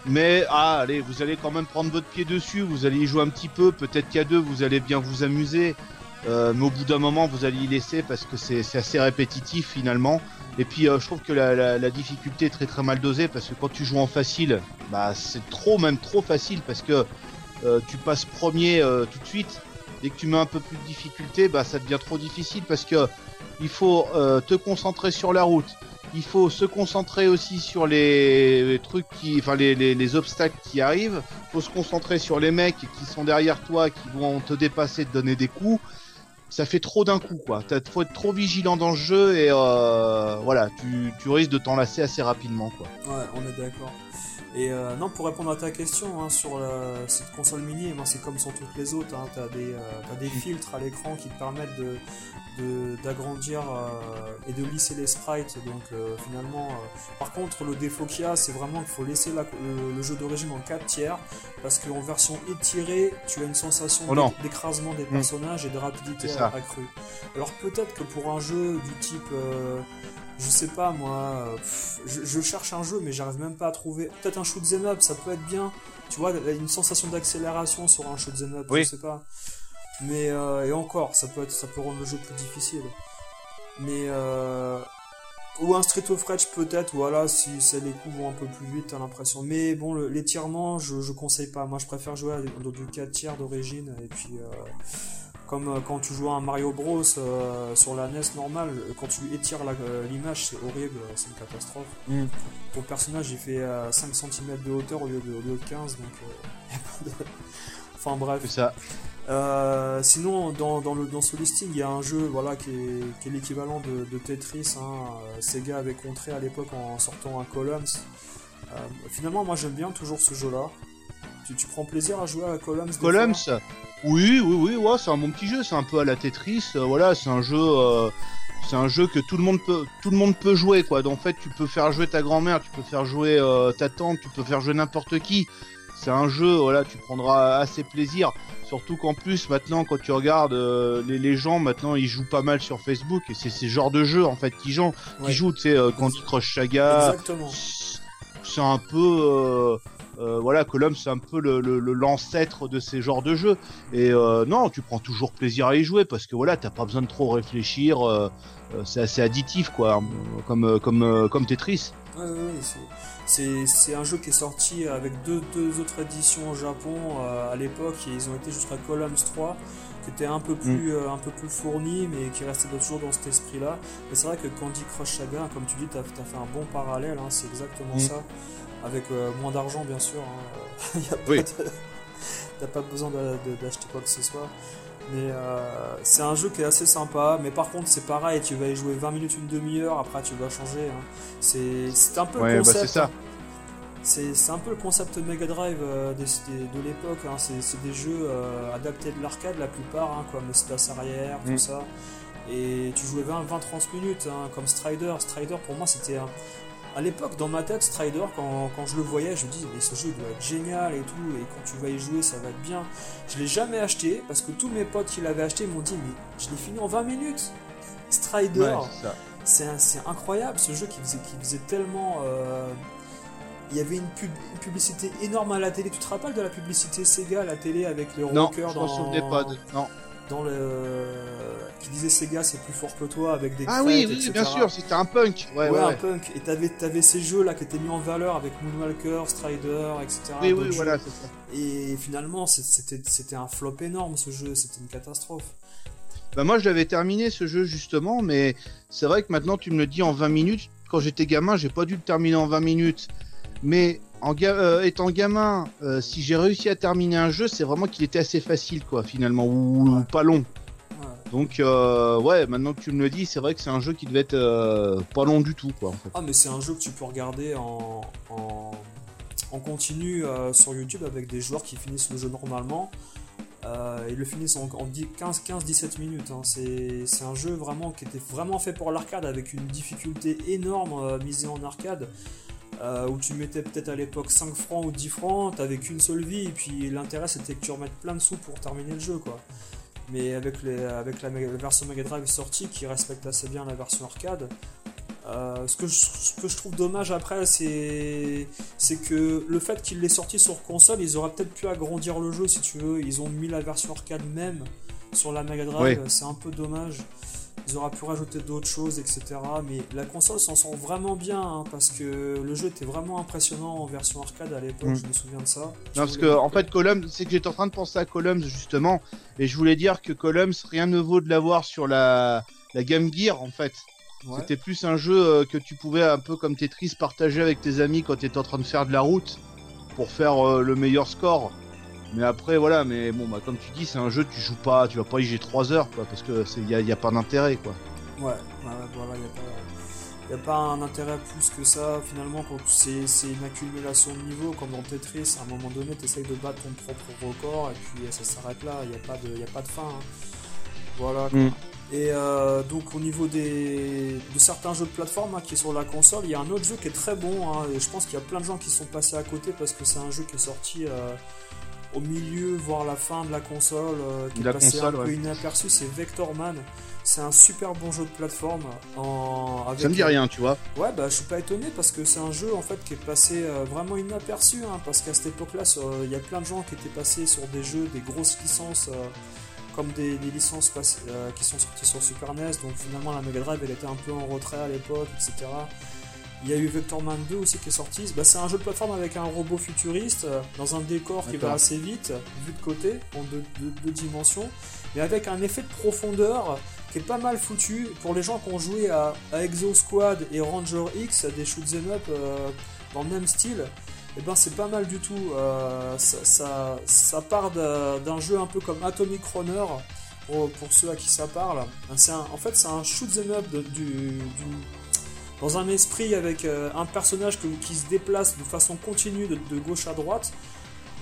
mais ah, allez, vous allez quand même prendre votre pied dessus, vous allez y jouer un petit peu, peut-être qu'à deux vous allez bien vous amuser, euh, mais au bout d'un moment vous allez y laisser parce que c'est assez répétitif finalement. Et puis euh, je trouve que la, difficulté est très très mal dosée parce que quand tu joues en facile, bah c'est trop même trop facile parce que euh, tu passes premier tout de suite. Dès que tu mets un peu plus de difficulté, bah ça devient trop difficile parce que il faut te concentrer sur la route il faut se concentrer aussi sur les, trucs qui, enfin les, les, obstacles qui arrivent. Il faut se concentrer sur les mecs qui sont derrière toi, qui vont te dépasser, te donner des coups. Ça fait trop d'un coup, quoi. Il faut être trop vigilant dans le jeu et euh, voilà, tu, tu risques de t'enlacer assez rapidement, quoi. Ouais, on est d'accord. Et euh, non, pour répondre à ta question hein, sur cette console mini, c'est comme sur toutes les autres, hein, tu as, des, euh, des mm. filtres à l'écran qui te permettent de, d'agrandir euh, et de lisser les sprites. Donc euh, finalement, euh, par contre, le défaut qu'il y a, c'est vraiment qu'il faut laisser le, jeu d'origine en 4 tiers parce qu'en version étirée, tu as une sensation oh d'écrasement des mm. personnages et de rapidité accrue. Alors peut-être que pour un jeu du type je sais pas moi, je, cherche un jeu mais j'arrive même pas à trouver. Peut-être un shoot up, ça peut être bien. Tu vois, une sensation d'accélération sur un shoot up, je sais pas. Mais euh, et encore, ça peut être, ça peut rendre le jeu plus difficile. Mais euh, ou un Street of Rage peut-être, voilà, si les coups vont un peu plus vite, t'as l'impression. Mais bon, l'étirement, je, je conseille pas. Moi, je préfère jouer dans du 4 tiers d'origine. Et puis, euh, comme quand tu joues à un Mario Bros sur la NES normale, quand tu étires l'image, c'est horrible, c'est une catastrophe. Mm. Ton personnage, il fait 5 cm de hauteur au lieu de, au lieu de 15, donc y a pas de... Enfin bref. ça. Euh, sinon, dans, dans, le, dans ce listing, il y a un jeu voilà, qui est, qui est l'équivalent de, de, Tetris. Hein. Euh, Sega avait contré à l'époque en sortant un Columns. Euh, finalement, moi j'aime bien toujours ce jeu-là. Tu, tu, prends plaisir à jouer à Columns Columns Oui, oui, oui, ouais, c'est un bon petit jeu. C'est un peu à la Tetris. voilà, c'est un jeu c'est un jeu que tout le monde peut tout le monde peut jouer quoi. Donc, en fait, tu peux faire jouer ta grand-mère, tu peux faire jouer euh, ta tante, tu peux faire jouer n'importe qui. C'est un jeu, voilà, tu prendras assez plaisir. Surtout qu'en plus, maintenant, quand tu regardes euh, les, gens, maintenant, ils jouent pas mal sur Facebook et c'est ces genres de jeux en fait qui jouent, qui jouent, tu sais, euh, Candy Crush Saga. Exactement. C'est un peu euh, voilà, Column c'est un peu le, l'ancêtre de ces genres de jeux. Et euh, non, tu prends toujours plaisir à y jouer parce que voilà, t'as pas besoin de trop réfléchir. Euh, c'est assez additif quoi, comme comme comme Tetris. Ouais, c'est, c'est, un jeu qui est sorti avec deux, deux autres éditions au Japon à l'époque et ils ont été jusqu'à Columns 3 qui était un peu plus, mm. un peu plus fourni mais qui restait toujours dans cet esprit là. Mais c'est vrai que Candy Crush Saga, comme tu dis, t'as, as fait un bon parallèle, hein, c'est exactement mm. ça avec euh, moins d'argent bien sûr. Hein. T'as pas besoin d'acheter quoi que ce soit. Mais euh, c'est un jeu qui est assez sympa. Mais par contre, c'est pareil, tu vas y jouer 20 minutes, une demi-heure, après tu vas changer. Hein. C'est un peu le bah, concept. ça. C'est un peu le concept Mega Drive euh, de, de l'époque. Hein. C'est des jeux adaptés de l'arcade la plupart, hein, comme Space Arrière, tout mm. ça. Et tu jouais 20-30 minutes, comme Strider. Strider pour moi c'était un, à l'époque, dans ma tête, Strider, quand, quand, je le voyais, je me dis, mais ce jeu doit être génial et tout, et quand tu vas y jouer, ça va être bien. Je l'ai jamais acheté, parce que tous mes potes qui l'avaient acheté m'ont dit, mais je l'ai fini en 20 minutes. Strider, c'est incroyable, ce jeu qui faisait, qui faisait tellement... Euh, il y avait une, pub, une, publicité énorme à la télé. Tu te rappelles de la publicité Sega à la télé avec les rockers dans... Non, pas. Non dans le qui disait Sega c'est plus fort que toi avec des ah oui, oui bien sûr c'était un punk. Ouais, ouais, un punk. Et t'avais avais ces jeux là qui étaient mis en valeur avec Moonwalker Strider etc. Oui oui voilà c'est ça. Et finalement c'était c'était un flop énorme ce jeu. C'était une catastrophe. Bah moi je l'avais terminé ce jeu justement mais c'est vrai que maintenant tu me le dis en 20 minutes. Quand j'étais gamin j'ai pas dû le terminer en 20 minutes. Mais en euh, étant gamin, euh, si j'ai réussi à terminer un jeu, c'est vraiment qu'il était assez facile, quoi, finalement, ou, pas long. Donc, euh, ouais, maintenant que tu me le dis, c'est vrai que c'est un jeu qui devait être pas long du tout, quoi. Ah, mais c'est un jeu que tu peux regarder en, en, continu sur YouTube avec des joueurs qui finissent le jeu normalement. ils le finissent en, 15-17 minutes. Hein. C'est un jeu vraiment qui était vraiment fait pour l'arcade avec une difficulté énorme misée en arcade. Euh, où tu mettais peut-être à l'époque 5 francs ou 10 francs, t'avais qu'une seule vie, et puis l'intérêt c'était que tu remettes plein de sous pour terminer le jeu, quoi. Mais avec, les, avec la, version Mega Drive sortie, qui respecte assez bien la version arcade, euh, ce, que je, ce, que je, trouve dommage après, c'est que le fait qu'il l'ait sorti sur console, ils auraient peut-être pu agrandir le jeu si tu veux. Ils ont mis la version arcade même sur la Mega Drive, c'est un peu dommage ils auraient pu rajouter d'autres choses, etc. Mais la console s'en sent vraiment bien hein, parce que le jeu était vraiment impressionnant en version arcade à l'époque, mm. je me souviens de ça. Non, parce que en fait, Columns, c'est que j'étais en train de penser à Columns justement, et je voulais dire que Columns, rien ne vaut de l'avoir sur la, la Game Gear en fait. C'était plus un jeu euh, que tu pouvais un peu comme Tetris partager avec tes amis quand tu étais en train de faire de la route pour faire euh, le meilleur score. Mais après, voilà, mais bon, bah, comme tu dis, c'est un jeu, tu joues pas, tu vas pas y jouer 3 heures, quoi, parce que il y a, pas d'intérêt, quoi. Ouais, voilà, il n'y a, pas un intérêt plus que ça, finalement, quand c'est une accumulation de niveaux, comme dans Tetris, à un moment donné, tu essayes de battre ton propre record, et puis ça s'arrête là, il n'y a, pas de, a pas de fin. Hein. Voilà, quoi. Mm. Et euh, donc au niveau des, de certains jeux de plateforme hein, qui est sur la console, il y a un autre jeu qui est très bon, hein, et je pense qu'il y a plein de gens qui sont passés à côté parce que c'est un jeu qui est sorti euh, au milieu, voire la fin de la console, euh, qui est passé un peu inaperçu, c'est Vectorman. C'est un super bon jeu de plateforme. En, Ça me dit rien, tu vois. Ouais, bah je suis pas étonné parce que c'est un jeu en fait qui est passé euh, vraiment inaperçu. Hein, parce qu'à cette époque-là, il y a plein de gens qui étaient passés sur des jeux, des grosses licences. Euh, comme des, licences qui sont sorties sur Super NES, donc finalement la Mega Drive elle était un peu en retrait à l'époque, etc. Il y a eu Vectorman 2 aussi qui est sorti. Bah, c'est un jeu de plateforme avec un robot futuriste euh, dans un décor qui va assez vite, vu de côté, en deux, dimensions, mais avec un effet de profondeur qui est pas mal foutu. Pour les gens qui ont joué à, Exo Squad et Ranger X, des shoot'em up euh, dans le même style, et eh ben c'est pas mal du tout. Euh, ça, ça, part d'un jeu un peu comme Atomic Runner. Pour, ceux à qui ça parle, en fait, c'est un shoot'em up du, dans un esprit avec euh, un personnage qui se déplace de façon continue de, gauche à droite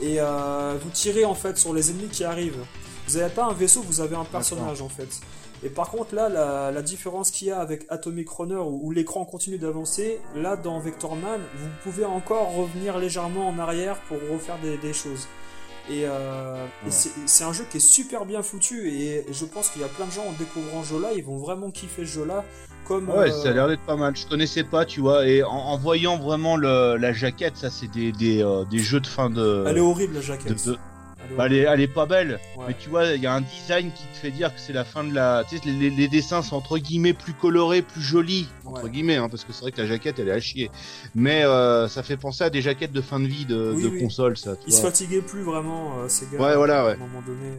et euh, vous tirez en fait sur les ennemis qui arrivent. Vous n'avez pas un vaisseau, vous avez un personnage en fait. Et par contre, là, la, différence qu'il y a avec Atomic Runner, où, l'écran continue d'avancer, là, dans Vectorman, vous pouvez encore revenir légèrement en arrière pour refaire des, choses. Et, euh, c'est un jeu qui est super bien foutu, et je pense qu'il y a plein de gens en découvrant ce jeu-là, ils vont vraiment kiffer ce jeu-là. Comme, ouais, ça a l'air d'être pas mal. Je connaissais pas, tu vois, et en, voyant vraiment la jaquette, ça c'est des, des, euh, des, jeux de fin de. Elle est horrible la jaquette. Bah, elle, est, pas belle, mais tu vois, il y a un design qui te fait dire que c'est la fin de la. Tu sais, les, dessins sont entre guillemets plus colorés, plus jolis, entre guillemets, hein, parce que c'est vrai que la jaquette elle est à chier. Mais euh, ça fait penser à des jaquettes de fin de vie de, console, ça. Ils se fatiguaient plus vraiment, euh, ces gars. Ouais, voilà, ouais. À un moment donné.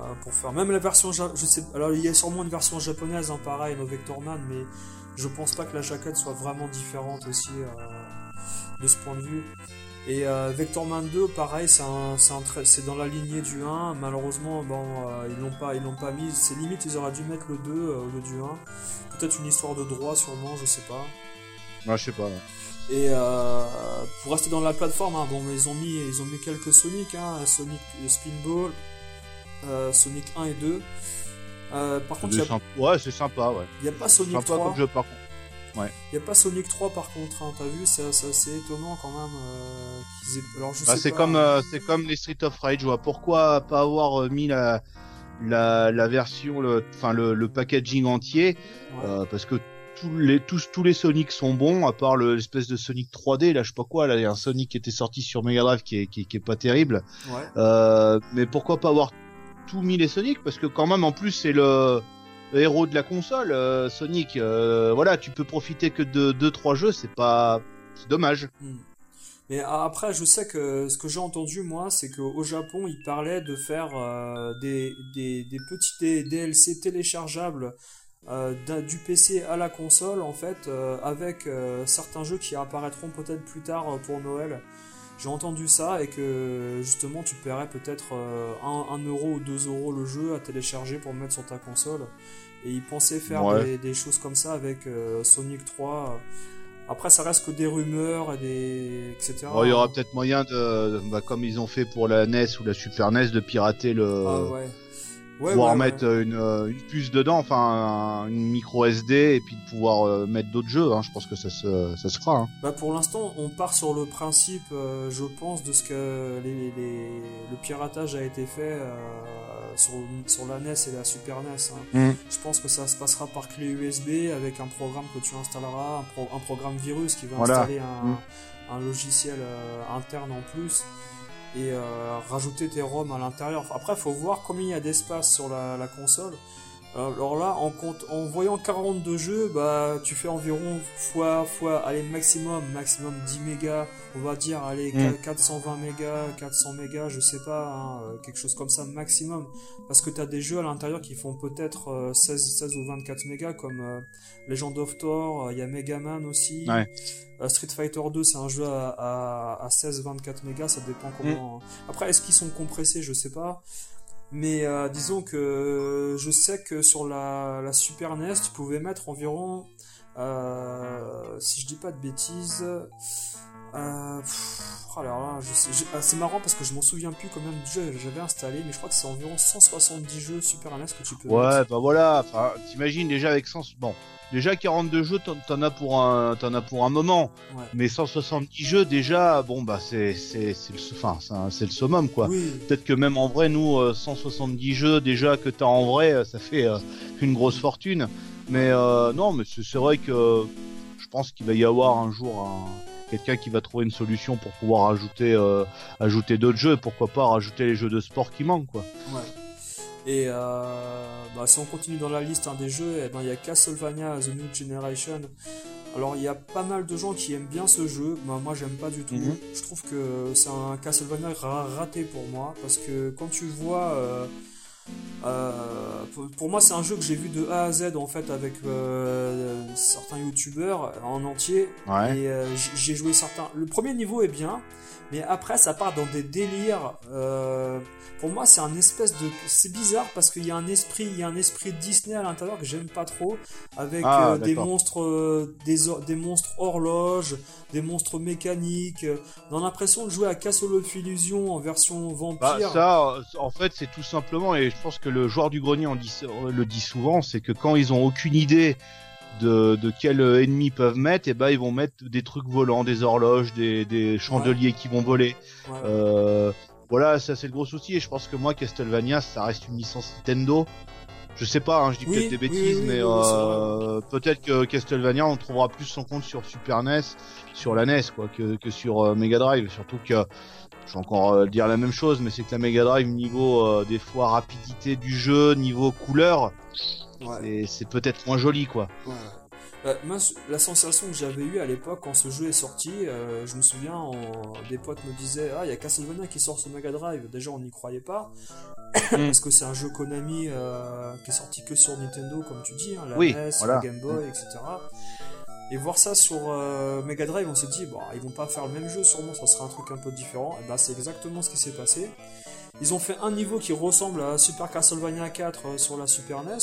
Euh, pour faire même la version je sais alors il y a sûrement une version japonaise hein, pareil no Vectorman mais je pense pas que la jaquette soit vraiment différente aussi de ce point de vue et euh, Vectorman 2, pareil, c'est dans la lignée du 1. Malheureusement, bon, euh, ils l'ont pas, ils l'ont pas mis. C'est limite, ils auraient dû mettre le 2 euh, au lieu du 1. Peut-être une histoire de droit, sûrement, je sais pas. Ouais, je sais pas. Et pour rester dans la plateforme, hein, bon, ils ont mis, ils ont mis quelques Sonic, hein, Sonic Spinball, Sonic 1 et 2. par contre, ouais, c'est sympa, ouais. Il n'y a pas Sonic sympa 3. Comme jeu, par contre. Il n'y a pas Sonic 3 par contre, hein, t'as vu, c'est assez étonnant quand même. Euh, Alors, je bah, c'est comme, euh, c'est comme les Street of Rage, vois. pourquoi pas avoir euh, mis la, la, la version, le, enfin le, le packaging entier, euh, parce que tous les, tous, tous les Sonic sont bons, à part l'espèce de Sonic 3D, là je sais pas quoi, là il y a un Sonic qui était sorti sur Mega Drive qui est, qui, qui est pas terrible. Ouais. mais pourquoi pas avoir tout mis les Sonic, parce que quand même en plus c'est le héros de la console, euh, Sonic. Euh, voilà, tu peux profiter que de 2-3 jeux, c'est pas. C'est dommage. Hmm. Mais après, je sais que ce que j'ai entendu, moi, c'est qu'au Japon, ils parlaient de faire euh, des, des, des, petits DLC téléchargeables du PC à la console, en fait, avec certains jeux qui apparaîtront peut-être plus tard pour Noël. J'ai entendu ça et que justement tu paierais peut-être 1, 1 euro ou 2 euros le jeu à télécharger pour mettre sur ta console. Et ils pensaient faire des, choses comme ça avec euh, Sonic 3. Après, ça reste que des rumeurs et des etc. il y aura peut-être moyen de, bah, comme ils ont fait pour la NES ou la Super NES, de pirater le. Ah, ouais ouais, pouvoir mettre Une, euh, une, puce dedans, enfin une micro SD et puis de pouvoir euh, mettre d'autres jeux. Hein. Je pense que ça se, ça se fera. Hein. Bah pour l'instant, on part sur le principe, euh, je pense, de ce que les, les, le piratage a été fait sur, sur, la NES et la Super NES. Hein. Mm. Je pense que ça se passera par clé USB avec un programme que tu installeras, un, un programme virus qui va installer un, mm. un logiciel interne en plus et euh, rajouter tes ROM à l'intérieur. Après, faut voir combien il y a d'espace sur la, console. Alors là, en, compte, en voyant 42 jeux, bah, tu fais environ fois, fois, allez, maximum, maximum 10 mégas, on va dire, allez, 420 mm. mégas, 400 mégas, je sais pas, hein, euh, quelque chose comme ça, maximum. Parce que tu as des jeux à l'intérieur qui font peut-être 16, euh, 16 ou 24 mégas, comme Legend of Thor, il y a Mega Man aussi. Ouais. Euh, Street Fighter 2, c'est un jeu à, à, 16-24 mégas, ça dépend comment. Mm. Après, est-ce qu'ils sont compressés Je sais pas. Mais euh, disons que je sais que sur la, la Super NES, tu pouvais mettre environ, euh, si je dis pas de bêtises, euh, oh là, ah, c'est marrant parce que je m'en souviens plus combien de jeux j'avais installé, mais je crois que c'est environ 170 jeux Super NES que tu peux. Ouais, bah voilà. Enfin, t'imagines déjà avec 100. Bon, déjà 42 jeux, t'en as pour un, t'en as pour un moment. Mais 170 jeux déjà, bon bah c'est c'est c'est le, enfin c'est le summum quoi. Peut-être que même en vrai, nous 170 euh, jeux déjà que t'as en vrai, ça fait euh, une grosse fortune. Mais euh, non, mais c'est vrai que je pense qu'il va y avoir un jour un quelqu'un qui va trouver une solution pour pouvoir ajouter, euh, ajouter d'autres jeux, pourquoi pas rajouter les jeux de sport qui manquent quoi. Ouais. Et euh, bah, si on continue dans la liste hein, des jeux, eh ben, il y a Castlevania The New Generation. Alors il y a pas mal de gens qui aiment bien ce jeu, bah, moi j'aime pas du tout. Mhm. Je trouve que c'est un Castlevania raté pour moi, parce que quand tu vois... Euh, euh, pour moi, c'est un jeu que j'ai vu de A à Z en fait avec euh, certains youtubeurs en entier. Et euh, j'ai joué certains. Le premier niveau est bien, mais après ça part dans des délires. pour moi, c'est un espèce de. C'est bizarre parce qu'il y a un esprit, il y a un esprit Disney à l'intérieur que j'aime pas trop, avec ah, des monstres, des, des monstres horloges, des monstres mécaniques. On a l'impression de jouer à Castle of Illusion en version vampire. Bah, ça, en fait, c'est tout simplement et je pense que le joueur du grenier en dit, le dit souvent, c'est que quand ils ont aucune idée de, de quel ennemi peuvent mettre, et eh ben ils vont mettre des trucs volants, des horloges, des, des chandeliers qui vont voler. Euh, voilà, ça c'est le gros souci. Et je pense que moi, Castlevania, ça reste une licence Nintendo. Je sais pas, hein, je dis peut-être des bêtises, mais euh, peut-être que Castlevania on trouvera plus son compte sur Super NES, sur la NES quoi, que, que sur euh, Mega Drive. Surtout que je vais encore euh, dire la même chose, mais c'est que la Mega Drive niveau euh, des fois rapidité du jeu, niveau couleur, c'est peut-être moins joli quoi. Ouais. Bah, moi, la sensation que j'avais eue à l'époque quand ce jeu est sorti, euh, je me souviens, des potes me disaient Ah, il y a Castlevania qui sort sur Mega Drive. Déjà, on n'y croyait pas. Mm. parce que c'est un jeu Konami euh, qui est sorti que sur Nintendo, comme tu dis, hein, la NES, la Game Boy, etc. Et voir ça sur euh, Mega Drive, on s'est dit Bon, ils vont pas faire le même jeu, sûrement, ça sera un truc un peu différent. Et bah, c'est exactement ce qui s'est passé. Ils ont fait un niveau qui ressemble à Super Castlevania 4 sur la Super NES.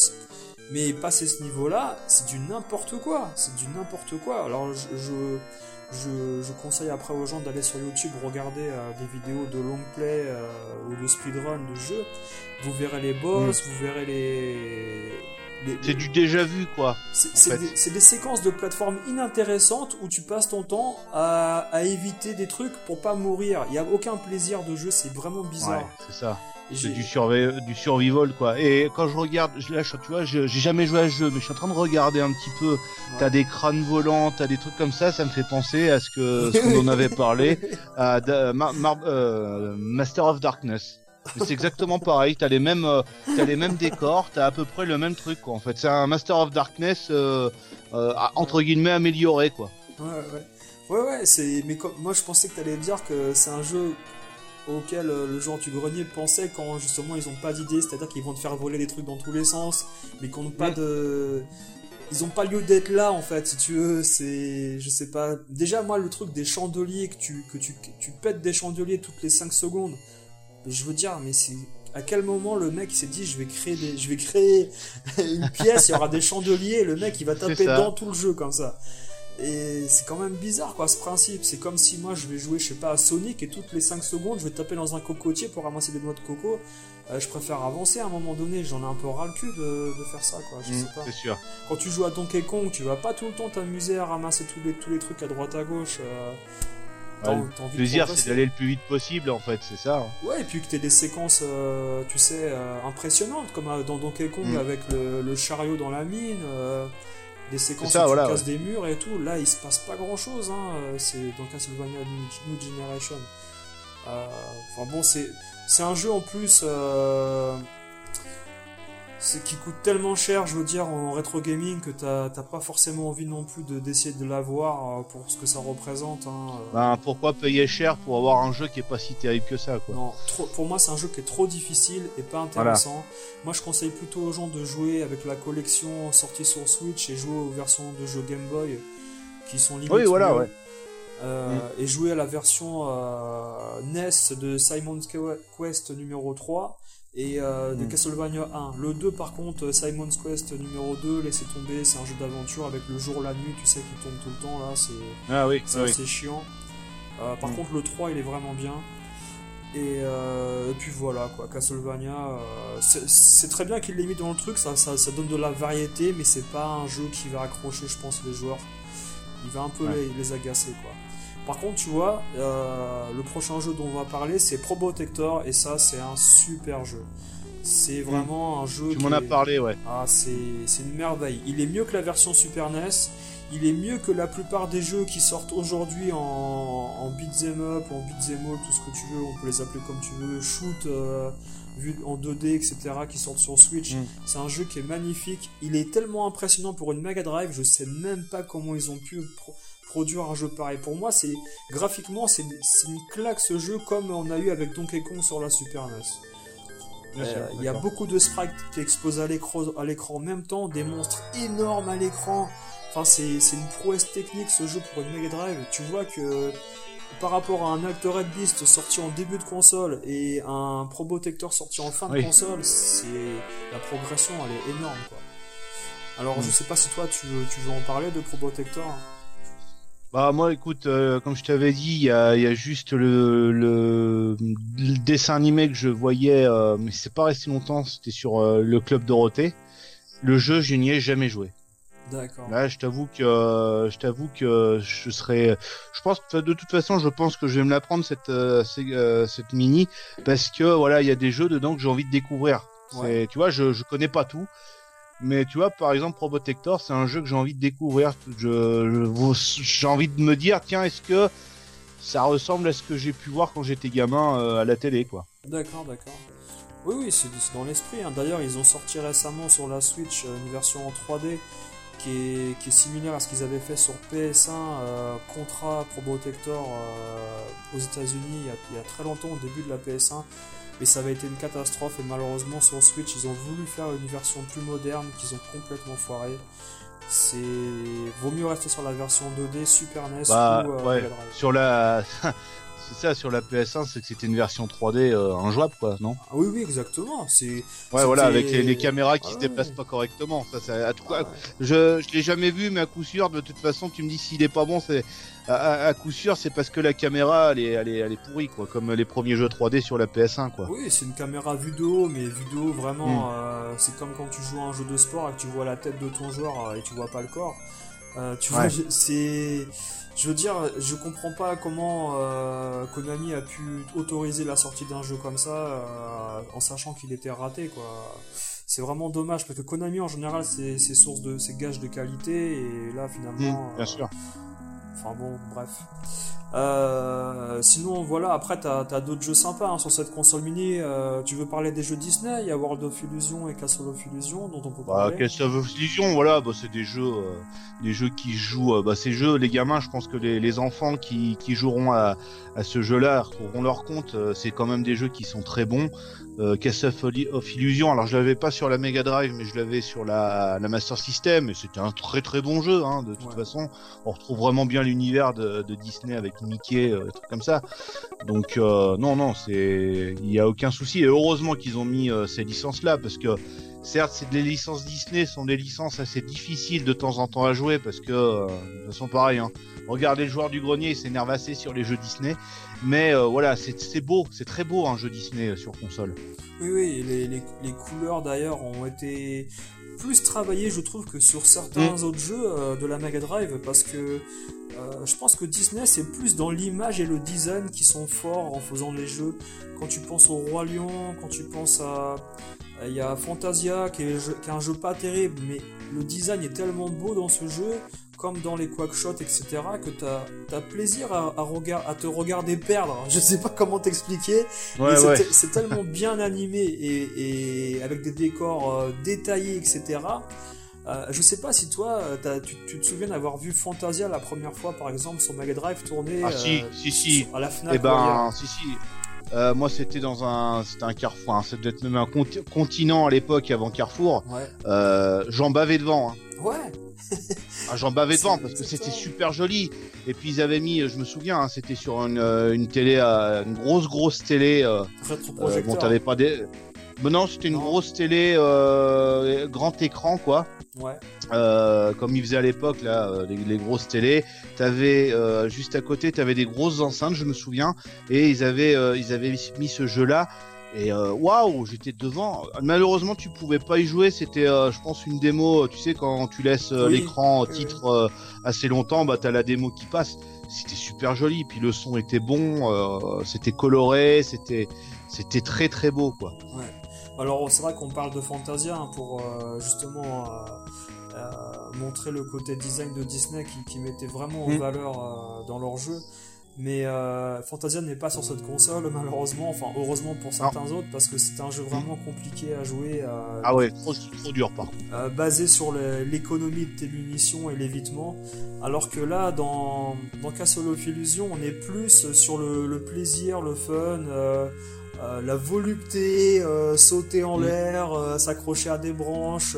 Mais passer ce niveau-là, c'est du n'importe quoi. C'est du n'importe quoi. Alors je, je, je, conseille après aux gens d'aller sur YouTube regarder euh, des vidéos de long play euh, ou de speedrun de jeu. Vous verrez les boss, mm. vous verrez les. C'est du déjà vu quoi. C'est des, des, séquences de plateforme inintéressantes où tu passes ton temps à, à éviter des trucs pour pas mourir. Il n'y a aucun plaisir de jeu, c'est vraiment bizarre. Ouais, c'est ça. C'est du, du survival quoi. Et quand je regarde, là, tu vois, j'ai jamais joué à ce jeu, mais je suis en train de regarder un petit peu. T'as des crânes volants, t'as des trucs comme ça, ça me fait penser à ce que ce qu'on en avait parlé, à euh, Master of Darkness. C'est exactement pareil. T'as les mêmes, euh, t'as les mêmes décors, t'as à peu près le même truc quoi. En fait, c'est un Master of Darkness euh, euh entre guillemets amélioré quoi. Ouais ouais. Ouais ouais. C'est mais moi je pensais que t'allais dire que c'est un jeu auquel le genre du grenier pensait quand justement ils ont pas d'idée, c'est-à-dire qu'ils vont te faire voler des trucs dans tous les sens, mais qu'on n'ont pas de ils ont pas lieu d'être là en fait si tu veux c'est je sais pas déjà moi le truc des chandeliers que tu que tu, tu pètes des chandeliers toutes les 5 secondes je veux dire mais c'est à quel moment le mec s'est dit je vais créer des je vais créer une pièce il y aura des chandeliers et le mec il va taper dans tout le jeu comme ça et c'est quand même bizarre quoi ce principe. C'est comme si moi je vais jouer, je sais pas, à Sonic et toutes les 5 secondes je vais taper dans un cocotier pour ramasser des noix de coco. Euh, je préfère avancer à un moment donné, j'en ai un peu ras le cul de, faire ça quoi, je mm, sais pas. C'est sûr. Quand tu joues à Donkey Kong, tu vas pas tout le temps t'amuser à ramasser tous les, tous les trucs à droite à gauche. Euh, le plaisir c'est d'aller le plus vite possible en fait, c'est ça. Hein. Ouais, et puis que t'aies des séquences, euh, tu sais, impressionnantes comme dans Donkey Kong mm. avec le, le, chariot dans la mine des séquences où tu casses des murs et tout. Là, il se passe pas grand chose. Hein. Euh, c'est dans Castlevania New, Generation. Euh, enfin bon, c'est c'est un jeu en plus. Euh, c'est qui coûte tellement cher, je veux dire, en rétro gaming que t'as pas forcément envie non plus d'essayer de, l'avoir euh, pour ce que ça représente. Hein. Ben, pourquoi payer cher pour avoir un jeu qui est pas si terrible que ça, quoi? Non, pour moi, c'est un jeu qui est trop difficile et pas intéressant. Moi, je conseille plutôt aux gens de jouer avec la collection sortie sur Switch et jouer aux versions de jeux Game Boy qui sont limite. Oui, voilà, ouais. Euh, mm. Et jouer à la version euh, NES de Simon's Quest numéro 3 et euh, de hmm. Castlevania 1. Le 2 par contre, euh, Simon's Quest numéro 2, laissez tomber, c'est un jeu d'aventure avec le jour, la nuit, tu sais, qui tombe tout le temps là, c'est ah oui, chiant. Euh, par hmm. contre, le 3 il est vraiment bien. Et, puis voilà quoi, Castlevania, c'est très bien qu'il l'ait mis dans le truc, ça, ça, donne de la variété, mais c'est pas un jeu qui va accrocher, je pense, les joueurs. Il va un peu les, les agacer quoi. Par contre, tu vois, euh, le prochain jeu dont on va parler, c'est Probotector, et ça, c'est un super jeu. C'est vraiment un jeu. Tu m'en as parlé, ouais. Ah, c'est une merveille. Il est mieux que la version Super NES. Il est mieux que la plupart des jeux qui sortent aujourd'hui en, en beat'em up, en beat'em all, tout ce que tu veux. On peut les appeler comme tu veux. Shoot, euh, vu en 2D, etc. qui sortent sur Switch. Mm. C'est un jeu qui est magnifique. Il est tellement impressionnant pour une Mega Drive. Je sais même pas comment ils ont pu produire un jeu pareil. Pour moi, c'est graphiquement, c'est une claque ce jeu comme on a eu avec Donkey Kong sur la Super NES. Euh, il y a beaucoup de sprites qui exposent à l'écran en même temps, des monstres énormes à l'écran. Enfin, c'est une prouesse technique ce jeu pour une Mega Drive. Tu vois que par rapport à un Altered Beast sorti en début de console et un Probotector sorti en fin de console, c'est la progression elle est énorme quoi. Alors mm. je sais pas si toi tu veux, tu veux en parler de Probotector. Bah moi écoute, euh, comme je t'avais dit, il y a, y a, juste le, le, le, dessin animé que je voyais, euh, mais c'est pas resté longtemps, c'était sur euh, le Club Dorothée. Le jeu, je n'y ai jamais joué. D'accord. Là, je t'avoue que je t'avoue que je serais, je pense que de toute façon, je pense que je vais me la prendre cette cette mini parce que voilà, il y a des jeux dedans que j'ai envie de découvrir. Ouais. Tu vois, je je connais pas tout. Mais tu vois, par exemple, Probotector, c'est un jeu que j'ai envie de découvrir. J'ai envie de me dire, tiens, est-ce que ça ressemble à ce que j'ai pu voir quand j'étais gamin euh, à la télé, quoi. D'accord, d'accord. Oui, oui, c'est dans l'esprit. Hein. D'ailleurs, ils ont sorti récemment sur la Switch euh, une version en 3D qui est, similaire à ce qu'ils avaient fait sur PS1 euh, Contra Probotector euh, aux États-Unis il, y a très longtemps, au début de la PS1 mais ça avait été une catastrophe et malheureusement sur Switch ils ont voulu faire une version plus moderne qu'ils ont complètement foiré. C'est vaut mieux rester sur la version 2D Super NES bah, ou euh, ouais. sur la c'est ça sur la PS1 c'est que c'était une version 3D euh, injouable quoi non? Ah, oui oui exactement c'est ouais voilà avec les, les caméras qui ah, se déplacent ouais. pas correctement ça, ça à tout ah, ouais. je je l'ai jamais vu mais à coup sûr de toute façon tu me dis s'il est pas bon c'est à, à, coup sûr, c'est parce que la caméra, elle est, elle, est, elle est pourrie, quoi, comme les premiers jeux 3D sur la PS1, quoi. Oui, c'est une caméra vue de haut, mais vue de haut, vraiment, mm. euh, c'est comme quand tu joues à un jeu de sport et que tu vois la tête de ton joueur euh, et tu vois pas le corps. Euh, tu vois, c'est, je veux dire, je comprends pas comment euh, Konami a pu autoriser la sortie d'un jeu comme ça euh, en sachant qu'il était raté, quoi. C'est vraiment dommage parce que Konami en général c'est source de, c'est gage de qualité et là finalement. Bien sûr. Enfin bon, bref. Euh, sinon, voilà, après, t'as as, d'autres jeux sympas hein, sur cette console mini. Euh, tu veux parler des jeux Disney? Il y a World of Illusion et Castle of Illusion dont on peut bah, parler. Bah, Castle of Illusion, voilà, bah, c'est des jeux, euh, des jeux qui jouent. Bah, ces jeux, les gamins, je pense que les, les enfants qui, qui joueront à, à ce jeu-là trouveront leur compte. C'est quand même des jeux qui sont très bons. Euh, Castle of Illusion, alors je l'avais pas sur la Mega Drive, mais je l'avais sur la, la, Master System, et c'était un très très bon jeu, hein, de toute ouais. façon. On retrouve vraiment bien l'univers de, de, Disney avec Mickey, euh, des trucs comme ça. Donc euh, non, non, c'est, il y a aucun souci. Et heureusement qu'ils ont mis euh, ces licences-là, parce que certes, c'est des licences Disney, sont des licences assez difficiles de temps en temps à jouer, parce que euh, de toute façon pareil. Hein, regardez le joueur du grenier, il s'énerve assez sur les jeux Disney. Mais euh, voilà, c'est beau, c'est très beau un jeu Disney euh, sur console. Oui, oui, les, les, les couleurs d'ailleurs ont été plus travaillées, je trouve, que sur certains mmh. autres jeux euh, de la Mega Drive, parce que euh, je pense que Disney, c'est plus dans l'image et le design qui sont forts en faisant les jeux. Quand tu penses au Roi Lion, quand tu penses à... Il y a Fantasia, qui est, qui est un jeu pas terrible, mais le design est tellement beau dans ce jeu comme dans les quackshots, etc., que t'as as plaisir à, à, regard, à te regarder perdre. Je sais pas comment t'expliquer, ouais, mais ouais. c'est tellement bien animé et, et, avec des décors euh, détaillés, etc. Euh, je sais pas si toi, tu, tu, te souviens d'avoir vu Fantasia la première fois, par exemple, sur Mega Drive tourner ah, si, euh, si, si. à la Fnac. Eh ben, si, si. Euh, moi, c'était dans un, c'était un carrefour, hein, c'était même un continent à l'époque avant Carrefour. Ouais. Euh, J'en bavais devant. Hein. Ouais. ah, j'en bavais devant parce que c'était super joli. Et puis ils avaient mis, je me souviens, hein, c'était sur une, euh, une télé, euh, une grosse grosse télé. Euh, euh bon, t'avais pas des. Mais non, c'était une non. grosse télé, euh, grand écran quoi. Ouais. Euh, comme ils faisaient à l'époque là, les, les, grosses télés. T'avais euh, juste à côté, t'avais des grosses enceintes, je me souviens, et ils avaient ils avaient mis ce jeu là. Et waouh, wow, j'étais devant. Malheureusement, tu pouvais pas y jouer. C'était, euh, je pense, une démo. Tu sais, quand tu laisses euh, oui, l'écran titre oui. assez longtemps, bah t'as la démo qui passe. C'était super joli. Puis le son était bon. euh, c'était coloré. C'était, c'était très très beau, quoi. Ouais. Alors c'est vrai qu'on parle de Fantasia hein, pour justement montrer le côté design de Disney qui, qui mettait vraiment en mmh. valeur dans leur jeu. Mais euh, Fantasia n'est pas sur cette console malheureusement, enfin heureusement pour certains non. autres parce que c'est un jeu vraiment compliqué à jouer. Euh, ah ouais, trop, trop dur par contre. Euh, basé sur l'économie de tes munitions et l'évitement, alors que là dans, dans Castle of Illusion on est plus sur le, le plaisir, le fun, euh, euh, la volupté, sauter en mmh. l'air, s'accrocher à des branches